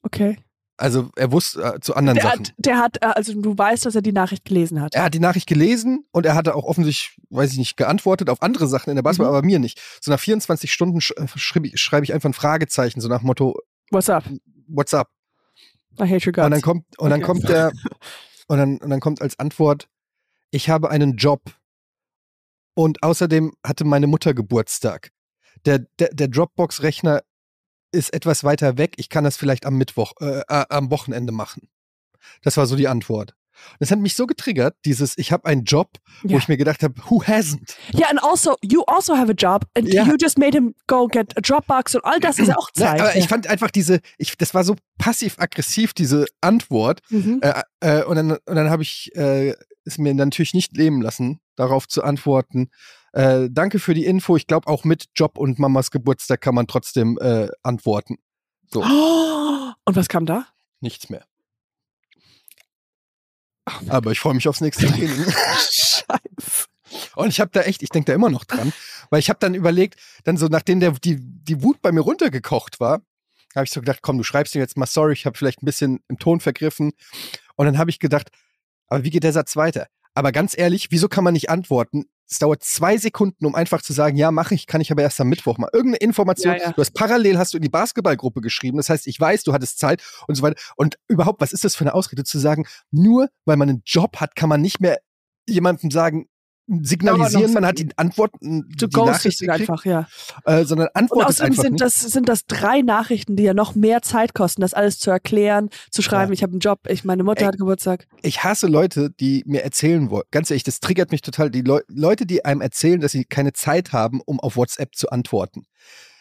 Okay. Also er wusste äh, zu anderen Der Sachen. hat, der hat, äh, also du weißt, dass er die Nachricht gelesen hat. Er hat die Nachricht gelesen und er hatte auch offensichtlich, weiß ich nicht, geantwortet auf andere Sachen in der Basketball, Mhm. aber mir nicht. So nach 24 Stunden sch äh, schreibe ich, schreib ich einfach ein Fragezeichen, so nach Motto, What's up? what's up? I hate your guts. Und dann kommt, und dann Okay. kommt [LAUGHS] der, und dann, und dann kommt als Antwort, ich habe einen Job. Und außerdem hatte meine Mutter Geburtstag. Der, der, der Dropbox-Rechner ist etwas weiter weg. Ich kann das vielleicht am Mittwoch, äh, äh, am Wochenende machen. Das war so die Antwort. Das hat mich so getriggert, dieses, ich habe einen Job, wo Ja. ich mir gedacht habe, who hasn't? Ja, and also, you also have a job and Ja. you just made him go get a Dropbox und all das ist ja auch Zeit. aber ich fand einfach diese, ich, das war so passiv-aggressiv, diese Antwort. mhm. Äh, äh, und dann, und dann habe ich äh, es mir natürlich nicht leben lassen, darauf zu antworten. Äh, danke für die Info. Ich glaube, auch mit Job und Mamas Geburtstag kann man trotzdem äh, antworten. So, Oh, [GASPS] und was kam da? nichts mehr. Aber ich freue mich aufs nächste [LAUGHS] Training. Scheiße. Und ich habe da echt, ich denke da immer noch dran, weil ich habe dann überlegt, dann so nachdem der, die, die Wut bei mir runtergekocht war, habe ich so gedacht, komm, du schreibst ihm jetzt mal sorry, ich habe vielleicht ein bisschen im Ton vergriffen. Und dann habe ich gedacht, aber wie geht der Satz weiter? Aber ganz ehrlich, wieso kann man nicht antworten? Es dauert zwei Sekunden, um einfach zu sagen, ja, mache ich, kann ich aber erst am Mittwoch mal. Irgendeine Information. Ja, ja. Du hast parallel hast du in die Basketballgruppe geschrieben. Das heißt, ich weiß, du hattest Zeit und so weiter. Und überhaupt, was ist das für eine Ausrede zu sagen, nur weil man einen Job hat, kann man nicht mehr jemandem sagen, signalisieren, man hat die Antworten, die Nachricht gekriegt, einfach, ja. äh, sondern Und antwortet außerdem einfach sind nicht. das, sind das drei Nachrichten, die ja noch mehr Zeit kosten, das alles zu erklären, zu schreiben, Ja. ich habe einen Job, ich, meine Mutter Ey. hat Geburtstag. ich hasse Leute, die mir erzählen wollen. Ganz ehrlich, das triggert mich total. Die Leu Leute, die einem erzählen, dass sie keine Zeit haben, um auf WhatsApp zu antworten.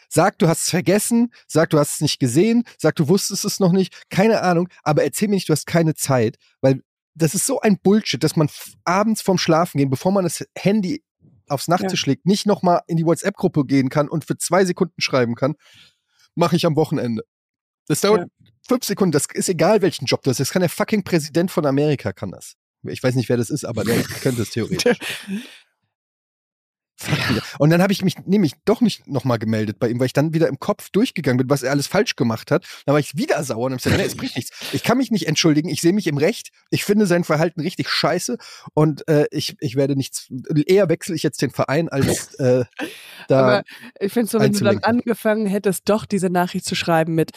Sag, du hast es vergessen, sag, du hast es nicht gesehen, sag, du wusstest es noch nicht, keine Ahnung, aber erzähl mir nicht, du hast keine Zeit, weil das ist so ein Bullshit, dass man abends vorm Schlafen gehen, bevor man das Handy aufs Nachttisch legt, nicht nochmal in die WhatsApp-Gruppe gehen kann und für zwei Sekunden schreiben kann, mache ich am Wochenende. Das dauert fünf Sekunden, das ist egal, welchen Job du hast. Das kann der fucking Präsident von Amerika, kann das. Ich weiß nicht, wer das ist, aber der [LAUGHS] könnte es theoretisch. [LAUGHS] Und dann habe ich mich nämlich doch nicht nochmal gemeldet bei ihm, weil ich dann wieder im Kopf durchgegangen bin, was er alles falsch gemacht hat. Dann war ich wieder sauer und hab gesagt, nee, es bringt nichts. Ich kann mich nicht entschuldigen, ich sehe mich im Recht, ich finde sein Verhalten richtig scheiße und äh, ich, ich werde nichts, eher wechsle ich jetzt den Verein, als [LAUGHS] äh, da. Aber ich finde so, wenn du dann angefangen hättest, doch diese Nachricht zu schreiben mit,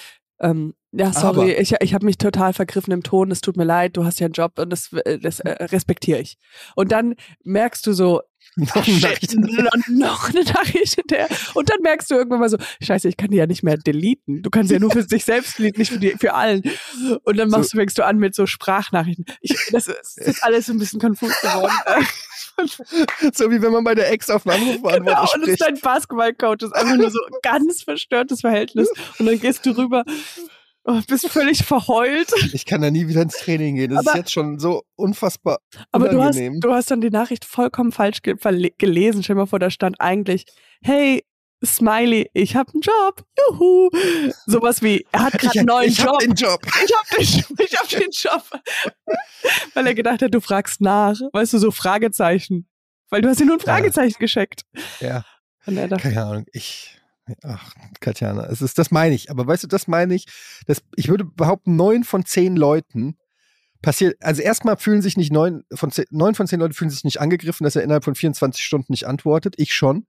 ähm, ja, sorry, Aber- ich, ich habe mich total vergriffen im Ton, es tut mir leid, du hast ja einen Job und das, äh, das äh, respektiere ich. Und dann merkst du so, [LAUGHS] noch shit, Nachricht. [LAUGHS] noch, eine Nachricht hinterher. Und dann merkst du irgendwann mal so, scheiße, ich kann die ja nicht mehr deleten. Du kannst ja nur für [LAUGHS] dich selbst deleten, nicht für, die, für allen. Und dann machst du, fängst du an mit so Sprachnachrichten. Ich, das ist, ist jetzt alles so ein bisschen konfus geworden. [LAUGHS] so wie wenn man bei der Ex auf einen Anrufbeantworter Genau, und es spricht. ist dein Basketballcoach, das ist einfach nur so ein ganz verstörtes Verhältnis. Und dann gehst du rüber, oh, bist völlig verheult. Ich kann da nie wieder ins Training gehen. Das ist Aber- jetzt schon so unfassbar Aber du hast, unangenehm. du hast dann die Nachricht vollkommen falsch ge gelesen. Stell dir mal vor, da stand eigentlich, hey, Smiley, ich habe einen Job. Juhu. Sowas wie, er hat gerade einen neuen ich Job. [LAUGHS] hab den Job. ich hab den, ich hab den Job. Weil er gedacht hat, du fragst nach. Weißt du, so Fragezeichen. Weil du hast dir nur ein Ja. Fragezeichen geschickt. Ja, Und er dachte, keine Ahnung. Ich, ach, Katjana, es ist, das meine ich. Aber weißt du, das meine ich. Das, ich würde behaupten, neun von zehn Leuten passiert, also erstmal fühlen sich nicht neun von zehn, neun von zehn Leuten fühlen sich nicht angegriffen, dass er innerhalb von 24 Stunden nicht antwortet. Ich schon.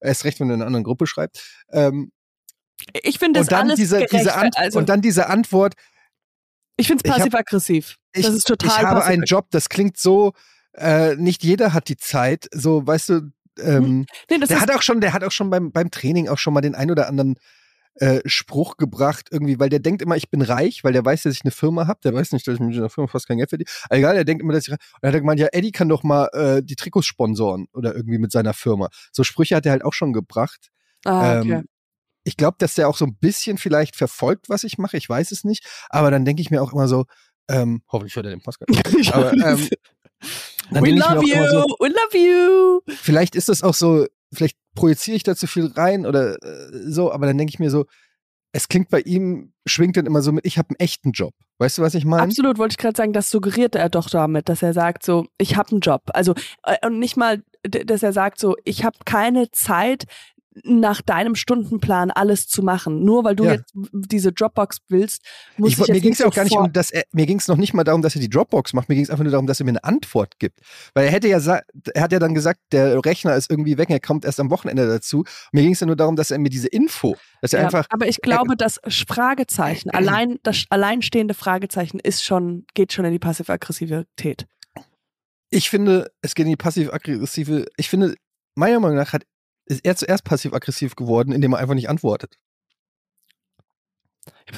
Erst recht, wenn er in einer anderen Gruppe schreibt. Ähm, ich finde das und, dann alles diese, gerecht. diese Ant also, und dann diese Antwort, ich finde es passiv-aggressiv. ich, Das ist total ich habe einen Job, das klingt so, äh, nicht jeder hat die Zeit, so, weißt du, ähm, Nee, der hat auch schon, der hat auch schon beim, beim Training auch schon mal den ein oder anderen äh, Spruch gebracht, irgendwie, weil der denkt immer, ich bin reich, weil der weiß, dass ich eine Firma habe. Der weiß nicht, dass ich mit einer Firma fast kein Geld verdiene. Aber egal, der denkt immer, dass ich reich Und dann hat er gemeint, ja, Eddie kann doch mal äh, die Trikots sponsoren oder irgendwie mit seiner Firma. So Sprüche hat er halt auch schon gebracht. ah, okay. Ähm, ich glaube, dass der auch so ein bisschen vielleicht verfolgt, was ich mache. Ich weiß es nicht. Aber dann denke ich mir auch immer so, ähm, hoffentlich hört er den Podcast. [LAUGHS] Aber ähm, We love you, so, we love you. vielleicht ist das auch so, vielleicht projiziere ich da zu viel rein oder äh, so, aber dann denke ich mir so, es klingt bei ihm, schwingt dann immer so mit, ich habe einen echten Job. Weißt du, was ich meine? Absolut, wollte ich gerade sagen, das suggeriert er doch damit, dass er sagt so, ich habe einen Job. Also äh, und nicht mal, dass er sagt so, ich habe keine Zeit nach deinem Stundenplan alles zu machen. Nur weil du Ja. jetzt diese Dropbox willst, muss Ich, ich, mir ging es ja auch gar nicht um das, mir ging es noch nicht mal darum, dass er die Dropbox macht, mir ging es einfach nur darum, dass er mir eine Antwort gibt. Weil er hätte ja, er hat ja dann gesagt, der Rechner ist irgendwie weg, er kommt erst am Wochenende dazu. Mir ging es ja nur darum, dass er mir diese Info, dass er Ja, einfach, aber ich glaube, das Fragezeichen, [CLEARS THROAT] allein das alleinstehende Fragezeichen ist schon, geht schon in die passiv-aggressivität. ich finde, es geht in die passiv-aggressive, ich finde, meiner Meinung nach hat, ist er zuerst passiv-aggressiv geworden, indem er einfach nicht antwortet.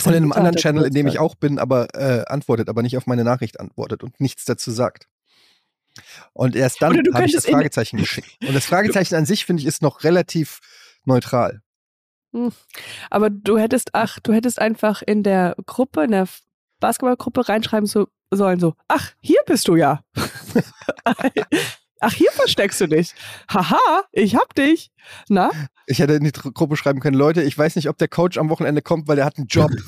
Und in einem anderen Channel, in dem ich auch bin, aber äh, antwortet, aber nicht auf meine Nachricht antwortet und nichts dazu sagt. Und erst dann habe ich das Fragezeichen geschickt. Und das Fragezeichen an sich, finde ich, ist noch relativ neutral. Aber du hättest, ach, du hättest einfach in der Gruppe, in der Basketballgruppe reinschreiben so, sollen so, ach, hier bist du ja. [LAUGHS] [LAUGHS] [LAUGHS] ach, hier versteckst du dich. Haha, ich hab dich. Na? Ich hätte in die Gruppe schreiben können, Leute, ich weiß nicht, ob der Coach am Wochenende kommt, weil er hat einen Job. [LAUGHS]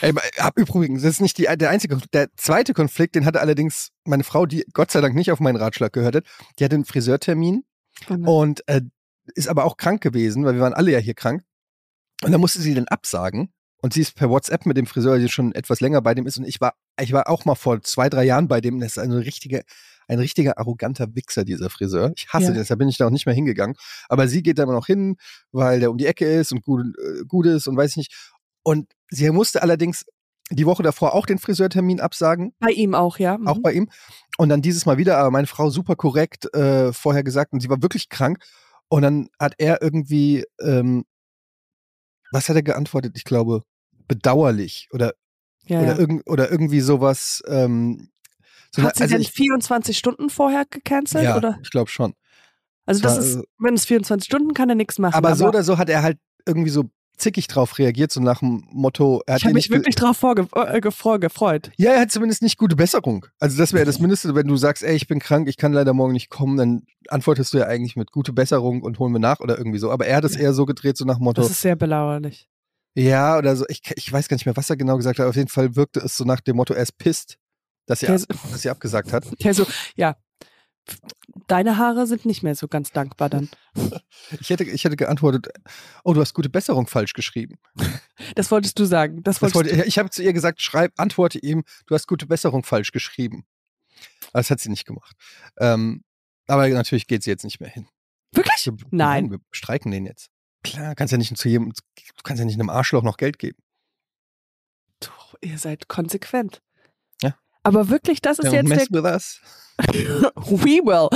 Ey, aber, hab übrigens, das ist nicht die, der einzige Konflikt. Der zweite Konflikt, den hatte allerdings meine Frau, die Gott sei Dank nicht auf meinen Ratschlag gehört hat. Die hatte einen Friseurtermin und äh, ist aber auch krank gewesen, weil wir waren alle ja hier krank. Und dann musste sie den absagen. Und sie ist per WhatsApp mit dem Friseur, der schon etwas länger bei dem ist. Und ich war, ich war auch mal vor zwei, drei Jahren bei dem. Das ist eine richtige, ein richtiger arroganter Wichser, dieser Friseur. Ich hasse Ja. den, deshalb bin ich da auch nicht mehr hingegangen. Aber sie geht da immer noch hin, weil der um die Ecke ist und gut, äh, gut ist und weiß ich nicht. Und sie musste allerdings die Woche davor auch den Friseurtermin absagen, Bei ihm auch, ja. Mhm. auch bei ihm. Und dann dieses Mal wieder, aber meine Frau super korrekt äh, vorher gesagt und sie war wirklich krank. Und dann hat er irgendwie, ähm, was hat er geantwortet? Ich glaube, bedauerlich oder, ja, oder, ja. irgend, oder irgendwie sowas. Ähm, so Hat sie also denn ich, 24 Stunden vorher gecancelt? ja, Oder? ich glaube schon. Also das ist, äh, wenn es 24 Stunden kann er nichts machen. Aber, so oder so hat er halt irgendwie so zickig drauf reagiert, so nach dem Motto, er hat ich habe mich wirklich drauf vorge äh, gefreut. Ja, er hat zumindest nicht gute Besserung. Also das wäre das [LAUGHS] Mindeste, wenn du sagst, ey, ich bin krank, ich kann leider morgen nicht kommen, dann antwortest du ja eigentlich mit gute Besserung und holen wir nach oder irgendwie so. Aber er hat es eher so gedreht, so nach dem Motto, Das ist sehr belauerlich. Ja oder so. Ich, ich weiß gar nicht mehr, was er genau gesagt hat. Auf jeden Fall wirkte es so nach dem Motto, er ist pisst, dass ab, ist- dass sie abgesagt hat. [LAUGHS] der so, ja, deine Haare sind nicht mehr so ganz dankbar dann. [LAUGHS] Ich hätte, ich hätte geantwortet, oh, du hast gute Besserung falsch geschrieben. Das wolltest du sagen. Das Das wollte, ich habe zu ihr gesagt, schreib, antworte ihm, du hast gute Besserung falsch geschrieben. Das hat sie nicht gemacht. Ähm, aber natürlich geht sie jetzt nicht mehr hin. du. Wirklich? Wir, Nein. Wir streiken den jetzt. Klar, kannst ja nicht zu jedem, du kannst ja nicht einem Arschloch noch Geld geben. Du, ihr seid konsequent. Ja. Aber wirklich, das ist Don't jetzt mess der. with us. [LAUGHS] We will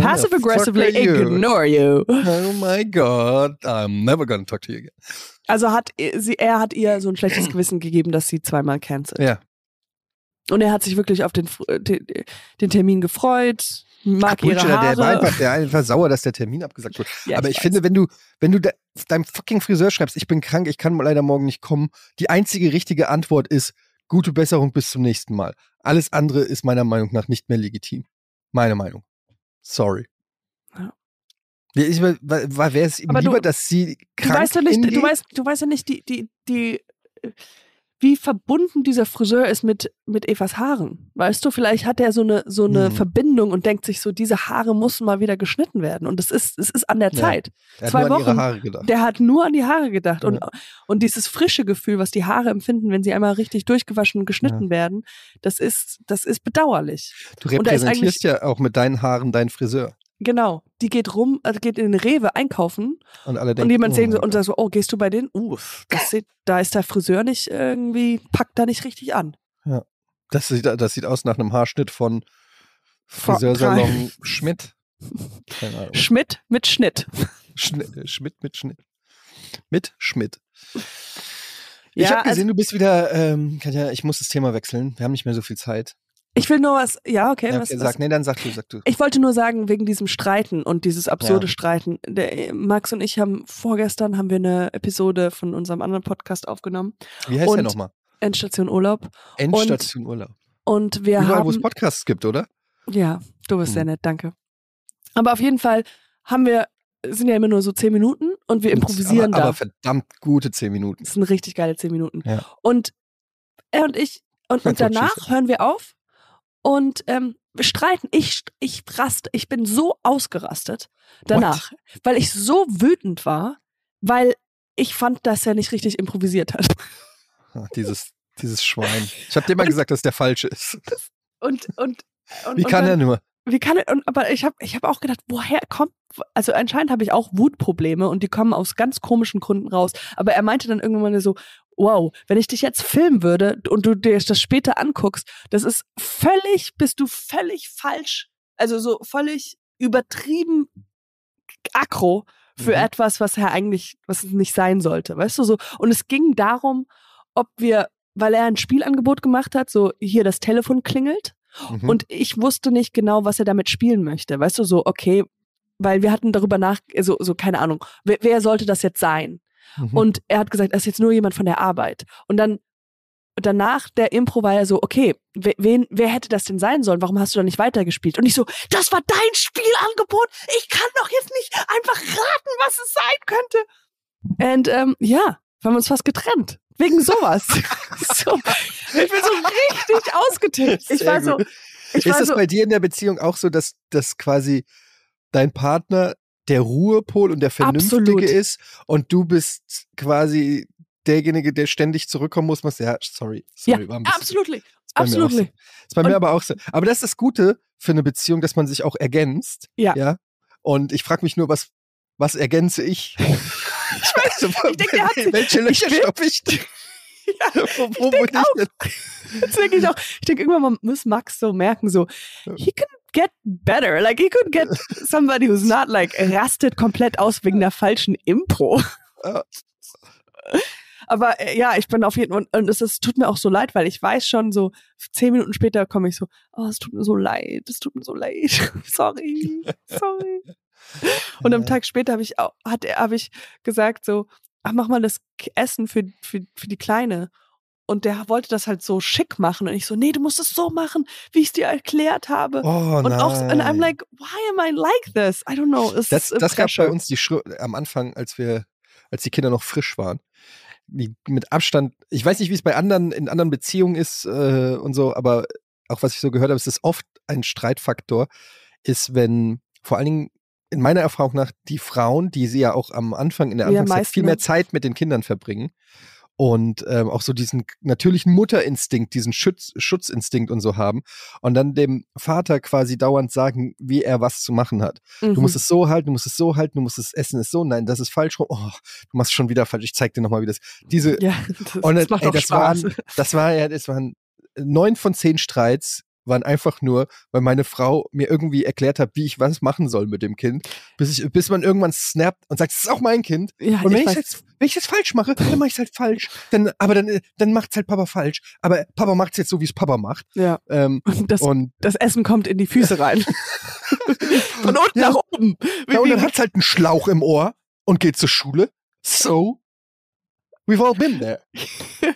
passive aggressively you? ignore you. Oh my God, I'm never gonna talk to you again. Also hat sie, er hat ihr so ein schlechtes [CLEARS THROAT] Gewissen gegeben, dass sie zweimal cancelt. Ja. Und er hat sich wirklich auf den, Fr- den, den Termin gefreut, mag ihre Bullshit, der war Haare. einfach, der war einfach sauer, dass der Termin abgesagt wurde. Ja, Aber ich, weiß. finde, wenn du, wenn du de, deinem fucking Friseur schreibst, ich bin krank, ich kann leider morgen nicht kommen, die einzige richtige Antwort ist, gute Besserung bis zum nächsten Mal. Alles andere ist meiner Meinung nach nicht mehr legitim. Meine Meinung. Sorry. Ja. Ich, war, war, wäre es ihm Aber du- lieber, dass sie du krank weißt ja nicht, du weißt, du weißt ja nicht, die, die, die, äh, wie verbunden dieser Friseur ist mit, mit Evas Haaren. Weißt du, vielleicht hat er so eine, so eine Mhm. Verbindung und denkt sich so, diese Haare müssen mal wieder geschnitten werden. Und es ist, es ist an der Ja. Zeit. er hat zwei nur an ihre Wochen. Haare gedacht. Der hat nur an die Haare gedacht. Und, Ja. und dieses frische Gefühl, was die Haare empfinden, wenn sie einmal richtig durchgewaschen und geschnitten werden, das ist, das ist bedauerlich. Du und repräsentierst ja auch mit deinen Haaren deinen Friseur. Genau. Die geht rum, also geht in den Rewe einkaufen Und alle denken, und jemand oh sehen so und sagt so, oh, gehst du bei denen? Uff, das sieht, da ist der Friseur nicht irgendwie, packt da nicht richtig an. Das sieht, das sieht aus nach einem Haarschnitt von Friseursalon [LAUGHS] Schmidt. Keine Ahnung. Schmidt mit Schnitt. Schnitt, äh, Schmidt mit Schnitt. Mit Schmidt. Ich Ja, habe gesehen, du bist wieder, ähm, Katja, ich muss das Thema wechseln. Wir haben nicht mehr so viel Zeit. Ich will nur was, ja, okay, Ja, was, okay, was sag, nee, dann sag du, sag du. Ich wollte nur sagen, wegen diesem Streiten und dieses absurde Ja. Streiten. Der, Max und ich haben vorgestern haben wir eine Episode von unserem anderen Podcast aufgenommen, Wie heißt der und- nochmal? Endstation Urlaub. Endstation Urlaub. Und wir Überall, wo es haben, Podcasts gibt, oder? ja, du bist Hm. sehr nett, danke. Aber auf jeden Fall haben wir, sind ja immer nur so zehn Minuten und wir improvisieren aber, da. aber verdammt gute zehn Minuten. das sind richtig geile zehn Minuten. Ja. Und er und ich, und, und danach hören wir auf und ähm, wir streiten. Ich, ich raste, ich bin so ausgerastet danach, weil ich so wütend war, weil ich fand, dass er nicht richtig improvisiert hat. Ach, dieses, dieses Schwein. Ich habe dir mal gesagt, dass der falsche ist. Und, und, und Wie und kann dann, er nur? Wie kann er, und, aber ich habe ich hab auch gedacht, woher kommt, also anscheinend habe ich auch Wutprobleme und die kommen aus ganz komischen Gründen raus. Aber er meinte dann irgendwann mal so, wow, wenn ich dich jetzt filmen würde und du dir das später anguckst, das ist völlig, bist du völlig falsch, also so völlig übertrieben aggro für Mhm. etwas, was er eigentlich, was nicht sein sollte, weißt du so. Und es ging darum, ob wir, weil er ein Spielangebot gemacht hat, so hier das Telefon klingelt Mhm. und ich wusste nicht genau, was er damit spielen möchte. Weißt du, so, okay, weil wir hatten darüber nach, so, so keine Ahnung, wer, wer sollte das jetzt sein? Mhm. Und er hat gesagt, das ist jetzt nur jemand von der Arbeit. Und dann danach der Impro war er so, okay, wen, wer hätte das denn sein sollen? Warum hast du da nicht weitergespielt? Und ich so, das war dein Spielangebot. Ich kann doch jetzt nicht einfach raten, was es sein könnte. Und ähm, ja, wir haben uns fast getrennt. Wegen sowas. [LAUGHS] so, ich bin so richtig ausgetickt. Ich war so, ich ist war es so, bei dir in der Beziehung auch so, dass, dass quasi dein Partner der Ruhepol und der Vernünftige Absolut. ist und du bist quasi derjenige, der ständig zurückkommen muss, ja, sorry, sorry, war ein bisschen, absolutely, ist auch so. absolutely. Ist bei mir aber auch so. Aber das ist das Gute für eine Beziehung, dass man sich auch ergänzt. Ja. ja? Und ich frage mich nur, was, was ergänze ich? [LAUGHS] ich weiß so, Ich denk, der hat welche Löcher stopfe ich? [LAUGHS] [LAUGHS] wo, wo denk bin ich denke ich auch. Ich denke, irgendwann muss Max so merken, so, he can get better. Like, he could get [LAUGHS] somebody who's not like rastet komplett aus wegen der falschen Impro. Aber äh, ja, ich bin auf jeden Fall, und es ist, tut mir auch so leid, weil ich weiß schon so, zehn Minuten später komme ich so, oh, es tut mir so leid, es tut mir so leid. [LAUGHS] sorry, sorry. Und am. Tag später habe ich auch, hat er, habe ich gesagt so, ach, mach mal das Essen für, für, für die Kleine. Und der wollte das halt so schick machen. Und ich so, nee, du musst es so machen, wie ich es dir erklärt habe. Oh, und auch, so- and I'm nein. like, why am I like this? I don't know. Es Das, ist das gab bei uns die Schru am Anfang, als wir, als die Kinder noch frisch waren. Die mit Abstand, ich weiß nicht, wie es bei anderen, in anderen Beziehungen ist äh, und so, aber auch was ich so gehört habe, ist es oft ein Streitfaktor, ist, wenn vor allen Dingen in meiner Erfahrung nach die Frauen, die sie ja auch am Anfang in der Anfangszeit viel mehr Zeit mit den Kindern verbringen und ähm, auch so diesen natürlichen Mutterinstinkt, diesen Schutz, Schutzinstinkt und so haben und dann dem Vater quasi dauernd sagen, wie er was zu machen hat. Du Mhm. musst es so halten, du musst es so halten, du musst es essen ist so, nein, das ist falsch rum. Oh, du machst schon wieder falsch. Ich zeig dir nochmal, wie das. Diese, ja, [LAUGHS] das, und das macht ey, auch das Spaß. waren, das war ja, das waren neun von zehn Streits waren einfach nur, weil meine Frau mir irgendwie erklärt hat, wie ich was machen soll mit dem Kind, bis ich, bis man irgendwann snappt und sagt, es ist auch mein Kind. ja, Und wenn ich jetzt, wenn ich das falsch mache, dann mache ich es halt falsch. Dann, aber dann, dann macht's halt Papa falsch. Aber Papa macht's jetzt so, wie es Papa macht. ja. Ähm, [LAUGHS] Und das, und, das Essen kommt in die Füße rein. [LAUGHS] Von unten Ja. nach oben. Wie, ja, und dann wie, hat's halt einen Schlauch im Ohr und geht zur Schule. So, we've all been there. [LAUGHS]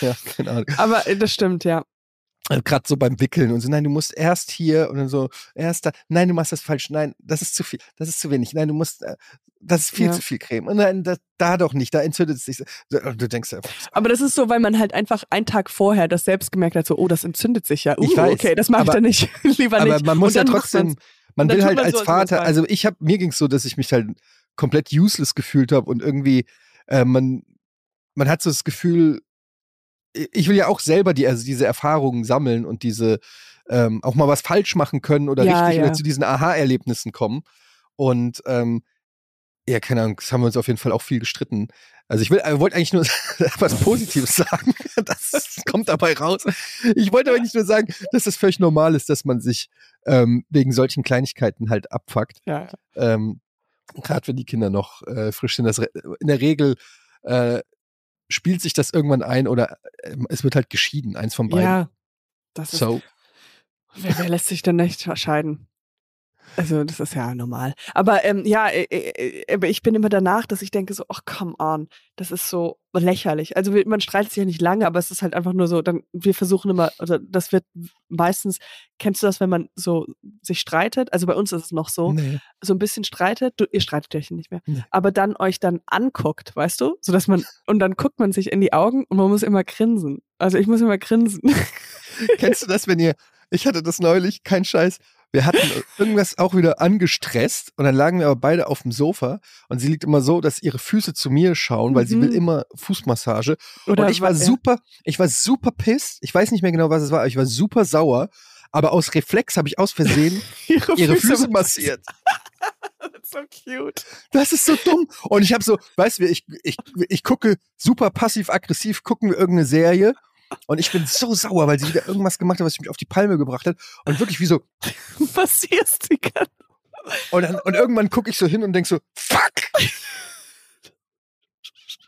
ja, keine Ahnung. aber äh, das stimmt, ja. Gerade so beim Wickeln und so, nein, du musst erst hier und dann so, erst da, nein, du machst das falsch, nein, das ist zu viel, das ist zu wenig, nein, du musst, äh, das ist viel Ja. zu viel Creme. Und nein, da, da doch nicht, da entzündet es sich. du denkst einfach, Aber das ist so, weil man halt einfach einen Tag vorher das selbst gemerkt hat, so, oh, das entzündet sich ja. Uh, Ich weiß, okay, das mache ich aber- dann nicht. [LAUGHS] Lieber aber nicht. man muss ja trotzdem, man will halt man als so, Vater, also ich habe, mir ging's so, dass ich mich halt komplett useless gefühlt habe und irgendwie, äh, man, man hat so das Gefühl, ich will ja auch selber die, also diese Erfahrungen sammeln und diese ähm, auch mal was falsch machen können oder Ja, richtig ja. oder zu diesen Aha-Erlebnissen kommen. Und ähm, ja, keine Ahnung, das haben wir uns auf jeden Fall auch viel gestritten. Also ich will, äh, wollte eigentlich nur [LAUGHS] was Positives sagen. [LAUGHS] Das kommt dabei raus. Ich wollte aber nicht nur sagen, dass es völlig normal ist, dass man sich ähm, wegen solchen Kleinigkeiten halt abfuckt. Ja, Ähm, Gerade wenn die Kinder noch äh, frisch sind. Das, in der Regel äh, spielt sich das irgendwann ein oder ähm, es wird halt geschieden, eins von beiden. ja. Das ist, so. wer, wer lässt sich denn nicht scheiden? Also, das ist ja normal. Aber ähm, ja, äh, äh, aber ich bin immer danach, dass ich denke so, ach, come on, das ist so lächerlich. Also man streitet sich ja nicht lange, aber es ist halt einfach nur so, dann wir versuchen immer, oder das wird meistens, kennst du das, wenn man so sich streitet? Also bei uns ist es noch so, Nee. so ein bisschen streitet, du, ihr streitet euch nicht mehr, Nee. aber dann euch dann anguckt, weißt du? So dass man, und dann guckt man sich in die Augen und man muss immer grinsen. Also ich muss immer grinsen. Kennst du das, wenn ihr, ich hatte das neulich, kein Scheiß, wir hatten irgendwas auch wieder angestresst und dann lagen wir aber beide auf dem Sofa und sie liegt immer so, dass ihre Füße zu mir schauen, weil sie Mhm. will immer Fußmassage. Oder und ich war super, ich war super pisst. Ich weiß nicht mehr genau, was es war, aber ich war super sauer. Aber aus Reflex habe ich aus Versehen [LAUGHS] ihre, ihre Füße massiert. That's [LAUGHS] so cute. Das ist so dumm. Und ich habe so, weißt du, ich, ich, ich gucke super passiv-aggressiv, gucken wir irgendeine Serie. Und ich bin so sauer, weil sie wieder irgendwas gemacht hat, was mich auf die Palme gebracht hat. Und wirklich wie so, [LAUGHS] Passierst die ganze und, dann, und irgendwann gucke ich so hin und denk so, fuck!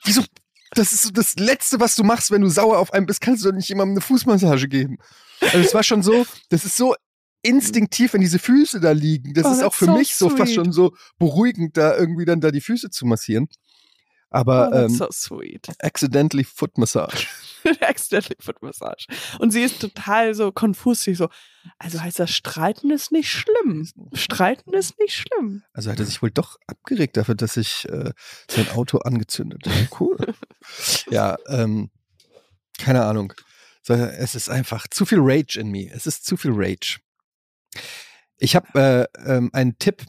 Wieso? Das ist so das Letzte, was du machst, wenn du sauer auf einen bist, kannst du doch nicht jemandem eine Fußmassage geben. Also es war schon so, das ist so instinktiv, wenn diese Füße da liegen. Das Oh, ist auch für so mich so fast sweet. schon so beruhigend, da irgendwie dann da die Füße zu massieren. Aber oh, ähm, so sweet. accidentally Foot Massage. [LAUGHS] Accidentally Foot Massage. Und sie ist total so konfus. Sie so, also heißt das, Streiten ist nicht schlimm. Streiten ist nicht schlimm. Also hat er sich wohl doch abgeregt dafür, dass ich äh, sein Auto angezündet habe. [LAUGHS] Cool. ja, ähm, keine Ahnung. So, es ist einfach zu viel Rage in mir. Es ist zu viel Rage. Ich habe äh, ähm, einen Tipp.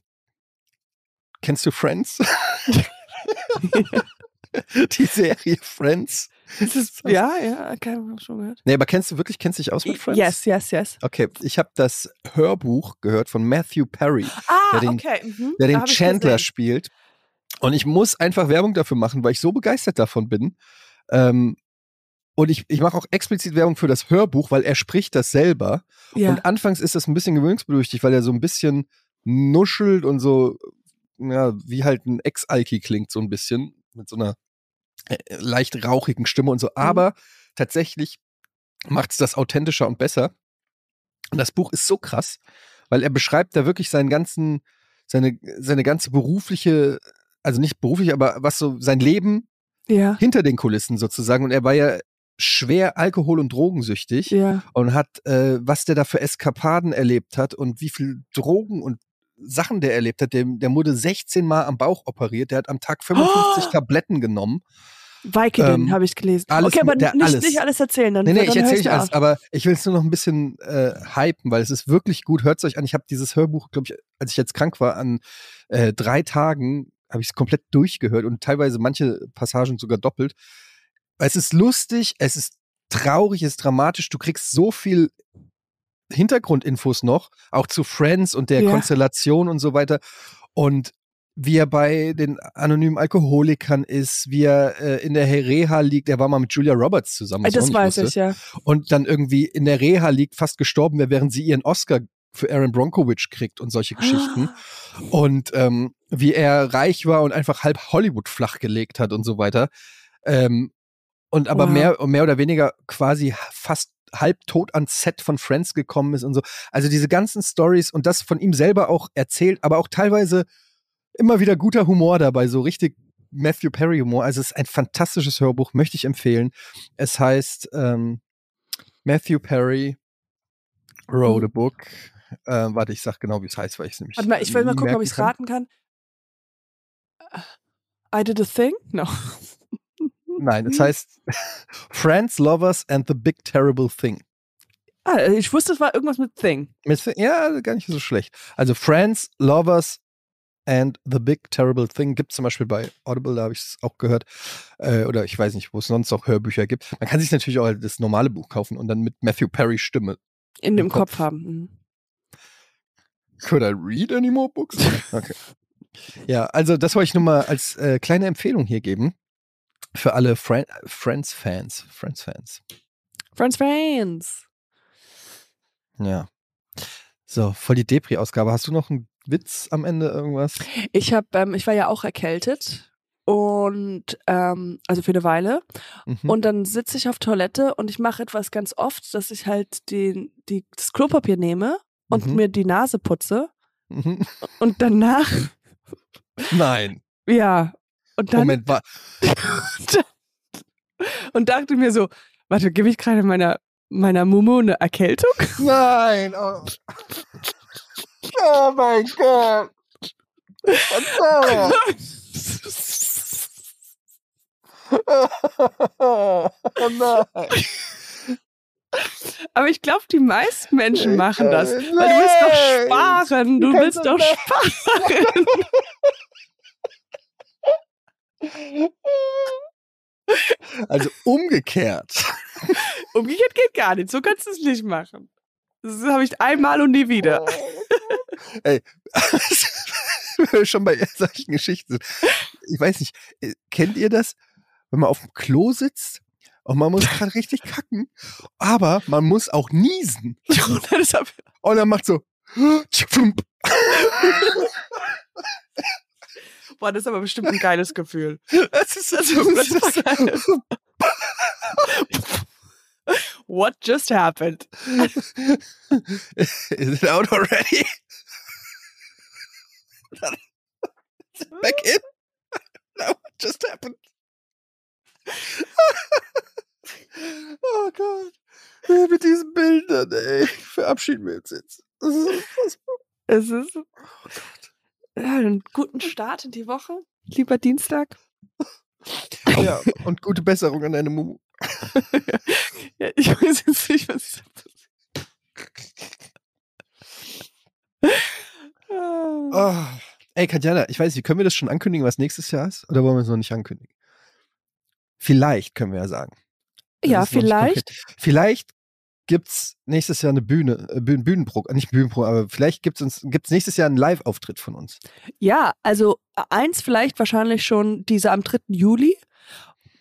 Kennst du Friends? [LAUGHS] [LAUGHS] Die Serie Friends. Ist, ja, ja, ich schon gehört. Nee, aber kennst du wirklich, kennst du dich aus mit Friends? Yes, yes, yes. Okay, ich habe das Hörbuch gehört von Matthew Perry. Ah, Der den- okay. Mhm. der den Chandler spielt. Und ich muss einfach Werbung dafür machen, weil ich so begeistert davon bin. Ähm, Und ich, ich mache auch explizit Werbung für das Hörbuch, weil er spricht das selber. Ja. Und anfangs ist das ein bisschen gewöhnungsbedürftig, weil er so ein bisschen nuschelt und so, ja, wie halt ein Ex-Alki klingt, so ein bisschen. Mit so einer äh, leicht rauchigen Stimme und so. Aber tatsächlich macht es das authentischer und besser. Und das Buch ist so krass, weil er beschreibt da wirklich seinen ganzen, seine, seine ganze berufliche, also nicht beruflich, aber was so sein Leben ja. hinter den Kulissen sozusagen. Und er war ja schwer alkohol- und drogensüchtig Ja. und hat, äh, was der da für Eskapaden erlebt hat und wie viel Drogen und Sachen der erlebt hat. Der, der wurde 16 Mal am Bauch operiert, der hat am Tag 55 Oh! Tabletten genommen. Vicodin Ähm, habe ich gelesen. alles okay, aber der- nicht, alles. nicht alles erzählen. Dann, Nee, nee, dann ich erzähle nicht alles, auf. aber ich will es nur noch ein bisschen äh, hypen, weil es ist wirklich gut. Hört es euch an. Ich habe dieses Hörbuch, glaube ich, als ich jetzt krank war, an äh, drei Tagen habe ich es komplett durchgehört und teilweise manche Passagen sogar doppelt. Es ist lustig, es ist traurig, es ist dramatisch. Du kriegst so viel Hintergrundinfos noch, auch zu Friends und der Ja. Konstellation und so weiter. Und wie er bei den anonymen Alkoholikern ist, wie er äh, in der Reha liegt. Er war mal mit Julia Roberts zusammen. das nicht weiß wusste ich, ja. und dann irgendwie in der Reha liegt, fast gestorben wäre, während sie ihren Oscar für Aaron Bronkowitz kriegt und solche Geschichten. Und ähm, wie er reich war und einfach halb Hollywood flachgelegt hat und so weiter. Ähm, und aber Wow. mehr, mehr oder weniger quasi fast halb tot ans Set von Friends gekommen ist und so. Also diese ganzen Stories und das von ihm selber auch erzählt, aber auch teilweise immer wieder guter Humor dabei, so richtig Matthew Perry Humor. Also es ist ein fantastisches Hörbuch, möchte ich empfehlen. Es heißt ähm, Matthew Perry wrote a book. Äh, warte, ich sag genau, wie es heißt, weil ich es nämlich. Warte mal, ich will mal gucken, ob ich es raten kann. I did a thing? No. [LAUGHS] Nein, es heißt [LAUGHS] Friends, Lovers and the Big Terrible Thing. Ah, ich wusste, es war irgendwas mit Thing. Mit, ja, gar nicht so schlecht. Also Friends, Lovers and the Big Terrible Thing gibt es zum Beispiel bei Audible, da habe ich es auch gehört. Äh, oder ich weiß nicht, wo es sonst auch Hörbücher gibt. Man kann sich natürlich auch das normale Buch kaufen und dann mit Matthew Perry Stimme. In dem Kopf, Kopf. haben. Mhm. Could I read any more books? Okay. Ja, also das wollte ich nur mal als äh, kleine Empfehlung hier geben. Für alle Fri Friends-Fans. Friends-Fans. Friends, Friends. Ja. So, voll die Depri-Ausgabe. Hast du noch einen Witz am Ende irgendwas? Ich habe, ähm, ich war ja auch erkältet und ähm, also für eine Weile. Mhm. Und dann sitze ich auf Toilette und ich mache etwas ganz oft, dass ich halt den, die, das Klopapier nehme und Mhm. mir die Nase putze Mhm. und danach, [LAUGHS] Nein. ja, und dann Moment, wa [LAUGHS] und dachte mir so, warte, gebe ich gerade meiner meiner Mumu eine Erkältung? Nein. Oh. oh mein Gott. Verdammt. [LAUGHS] Oh nein. Aber ich glaube, die meisten Menschen machen das. kann- Weil du willst doch sparen. Du willst doch- sparen. [LAUGHS] Also umgekehrt. Umgekehrt geht gar nicht. So kannst du es nicht machen. Das habe ich einmal und nie wieder. Ey, [LAUGHS] wenn wir schon bei solchen Geschichten sind. Ich weiß nicht, äh, kennt ihr das, wenn man auf dem Klo sitzt und man muss gerade richtig kacken, aber man muss auch niesen. [LAUGHS] Und dann macht so. [LAUGHS] boah, das ist aber bestimmt ein geiles Gefühl. [LAUGHS] Das ist, das Das ist, geil. [LAUGHS] What just happened? Is it out already? Back in? [LAUGHS] Now what just happened? oh Gott. Mit diesen Bildern, ey. Verabschieden wir uns jetzt. Das ist unfassbar. Es ist ja, einen guten Start in die Woche. Lieber Dienstag. Ja, [LAUGHS] und gute Besserung an deine Mumu. Ja, ich weiß jetzt nicht, was ich Ah. Ah. Ey, Katjana, ich weiß nicht, können wir das schon ankündigen, was nächstes Jahr ist? Oder wollen wir es noch nicht ankündigen? Vielleicht können wir ja sagen. Das Ja, nicht vielleicht. Vielleicht gibt's nächstes Jahr eine Bühne, äh, Bühnen, Bühnenpro, äh, nicht Bühnenpro, aber vielleicht gibt's uns, gibt's nächstes Jahr einen Live-Auftritt von uns. Ja, also äh, eins vielleicht wahrscheinlich schon diese am 3. Juli.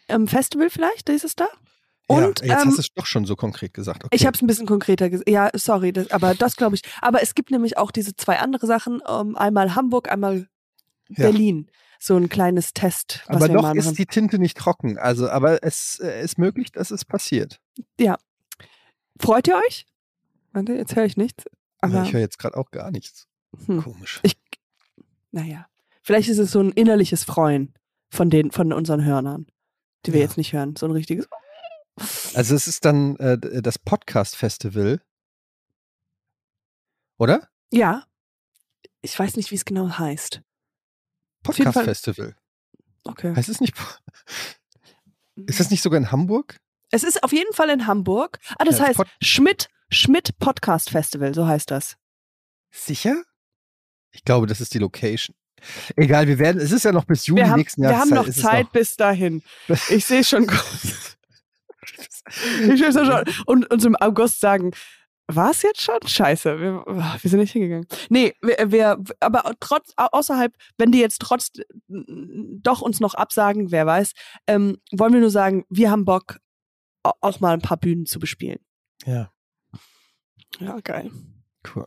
Im Festival vielleicht, ist es da? Und ja, jetzt ähm, hast du es doch schon so konkret gesagt. Okay. ich habe es ein bisschen konkreter gesagt. Ja, sorry, das, aber das glaube ich. Aber es gibt nämlich auch diese zwei andere Sachen. Ähm, einmal Hamburg, einmal Ja. Berlin. So ein kleines Test, was aber wir noch ist die Tinte nicht trocken. Also, aber es äh, ist möglich, dass es passiert. Freut ihr euch? Warte, jetzt höre ich nichts. Aber ich höre jetzt gerade auch gar nichts. hm, Komisch. ich, naja, vielleicht ist es so ein innerliches Freuen von den, von unseren Hörnern, die wir Ja. jetzt nicht hören. So ein richtiges. Also es ist dann äh, d- das Podcast-Festival. Oder? Ja. Ich weiß nicht, wie es genau heißt. Podcast-Festival. Okay. Heißt es nicht? [LAUGHS] Ist das nicht sogar in Hamburg? Es ist auf jeden Fall in Hamburg. Ah, das Ja, heißt Pod- Schmidt, Schmidt Podcast Festival, so heißt das. Sicher? Ich glaube, das ist die Location. Egal, wir werden, es ist ja noch bis Juli Wir haben, nächsten Jahres. wir haben noch ist es Zeit bis dahin. [LAUGHS] Ich sehe schon. ich sehe schon. Und uns im August sagen, war es jetzt schon? Scheiße, wir, wir sind nicht hingegangen. Nee, wir, wir aber trotz, au- außerhalb, wenn die jetzt trotz doch uns noch absagen, wer weiß, ähm, wollen wir nur sagen, wir haben Bock, auch mal ein paar Bühnen zu bespielen. Ja, Ja, geil. cool.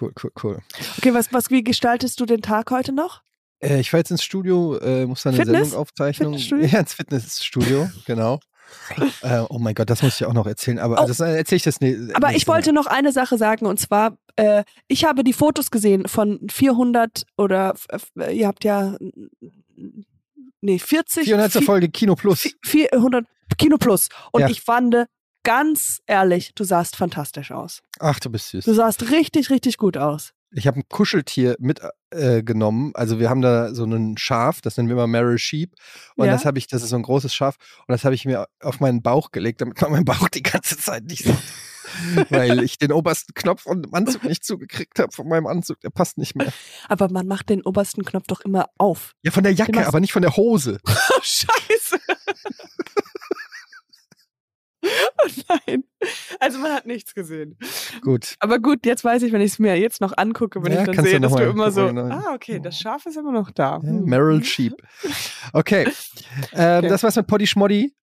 Cool, cool, cool. Okay, was, was, wie gestaltest du den Tag heute noch? Äh, ich fahre jetzt ins Studio, äh, muss da eine Fitness? Sendung aufzeichnen. Fitnessstudio? [LAUGHS] Ja, ins Fitnessstudio, genau. [LAUGHS] äh, oh mein Gott, das muss ich auch noch erzählen. Aber Oh. das äh, erzähle ich das ne, Aber ich wollte noch eine Sache sagen und zwar, äh, ich habe die Fotos gesehen von 400 oder f- ihr habt ja nee 40 400. vi- Folge Kino Plus. vi- 400 Kino Plus und Ja. ich fand ganz ehrlich, du sahst fantastisch aus. Ach, du bist süß. Du sahst richtig richtig gut aus. Ich habe ein Kuscheltier mitgenommen. Äh, also wir haben da so einen Schaf, das nennen wir immer Meryl Sheep. Und Ja. das habe ich, das ist so ein großes Schaf. Und das habe ich mir auf meinen Bauch gelegt, damit man meinen Bauch die ganze Zeit nicht sieht. [LAUGHS] Weil ich den obersten Knopf von dem Anzug nicht zugekriegt habe von meinem Anzug. Der passt nicht mehr. Aber man macht den obersten Knopf doch immer auf. Ja, von der Jacke, aber nicht von der Hose. [LAUGHS] Oh, Scheiße. [LAUGHS] oh nein. Also man hat nichts gesehen. Gut. Aber gut, jetzt weiß ich, wenn ich es mir jetzt noch angucke, wenn Ja, ich dann sehe, dass du immer so, gucken, genau. ah, okay, das Schaf ist immer noch da. Ja, Hm. Meryl Sheep. Okay. Ähm, Okay. Das war's mit Poddy Schmoddy.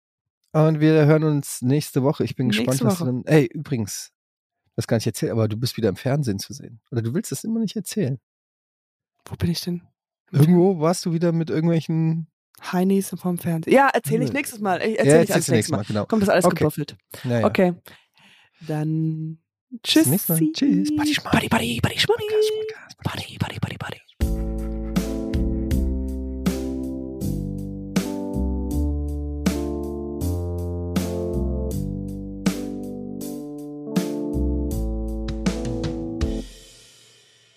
Und wir hören uns nächste Woche. Ich bin Nächste gespannt, was du Woche. dann. Ey, übrigens, das gar nicht erzählen, aber du bist wieder im Fernsehen zu sehen. Oder du willst das immer nicht erzählen. Wo bin ich denn? Irgendwo warst du wieder mit irgendwelchen. Heinis vom Fernsehen. Ja, erzähle ich nächstes Mal. Ich Ja, erzähle ich erzählst alles du nächstes Mal. Genau. Kommt das alles Okay. gebuffelt. Naja. Okay. Dann tschüss. Mal. Tschüss. Buddy. Buddy, buddy, buddy, Podcast, Buddy, buddy, buddy, buddy.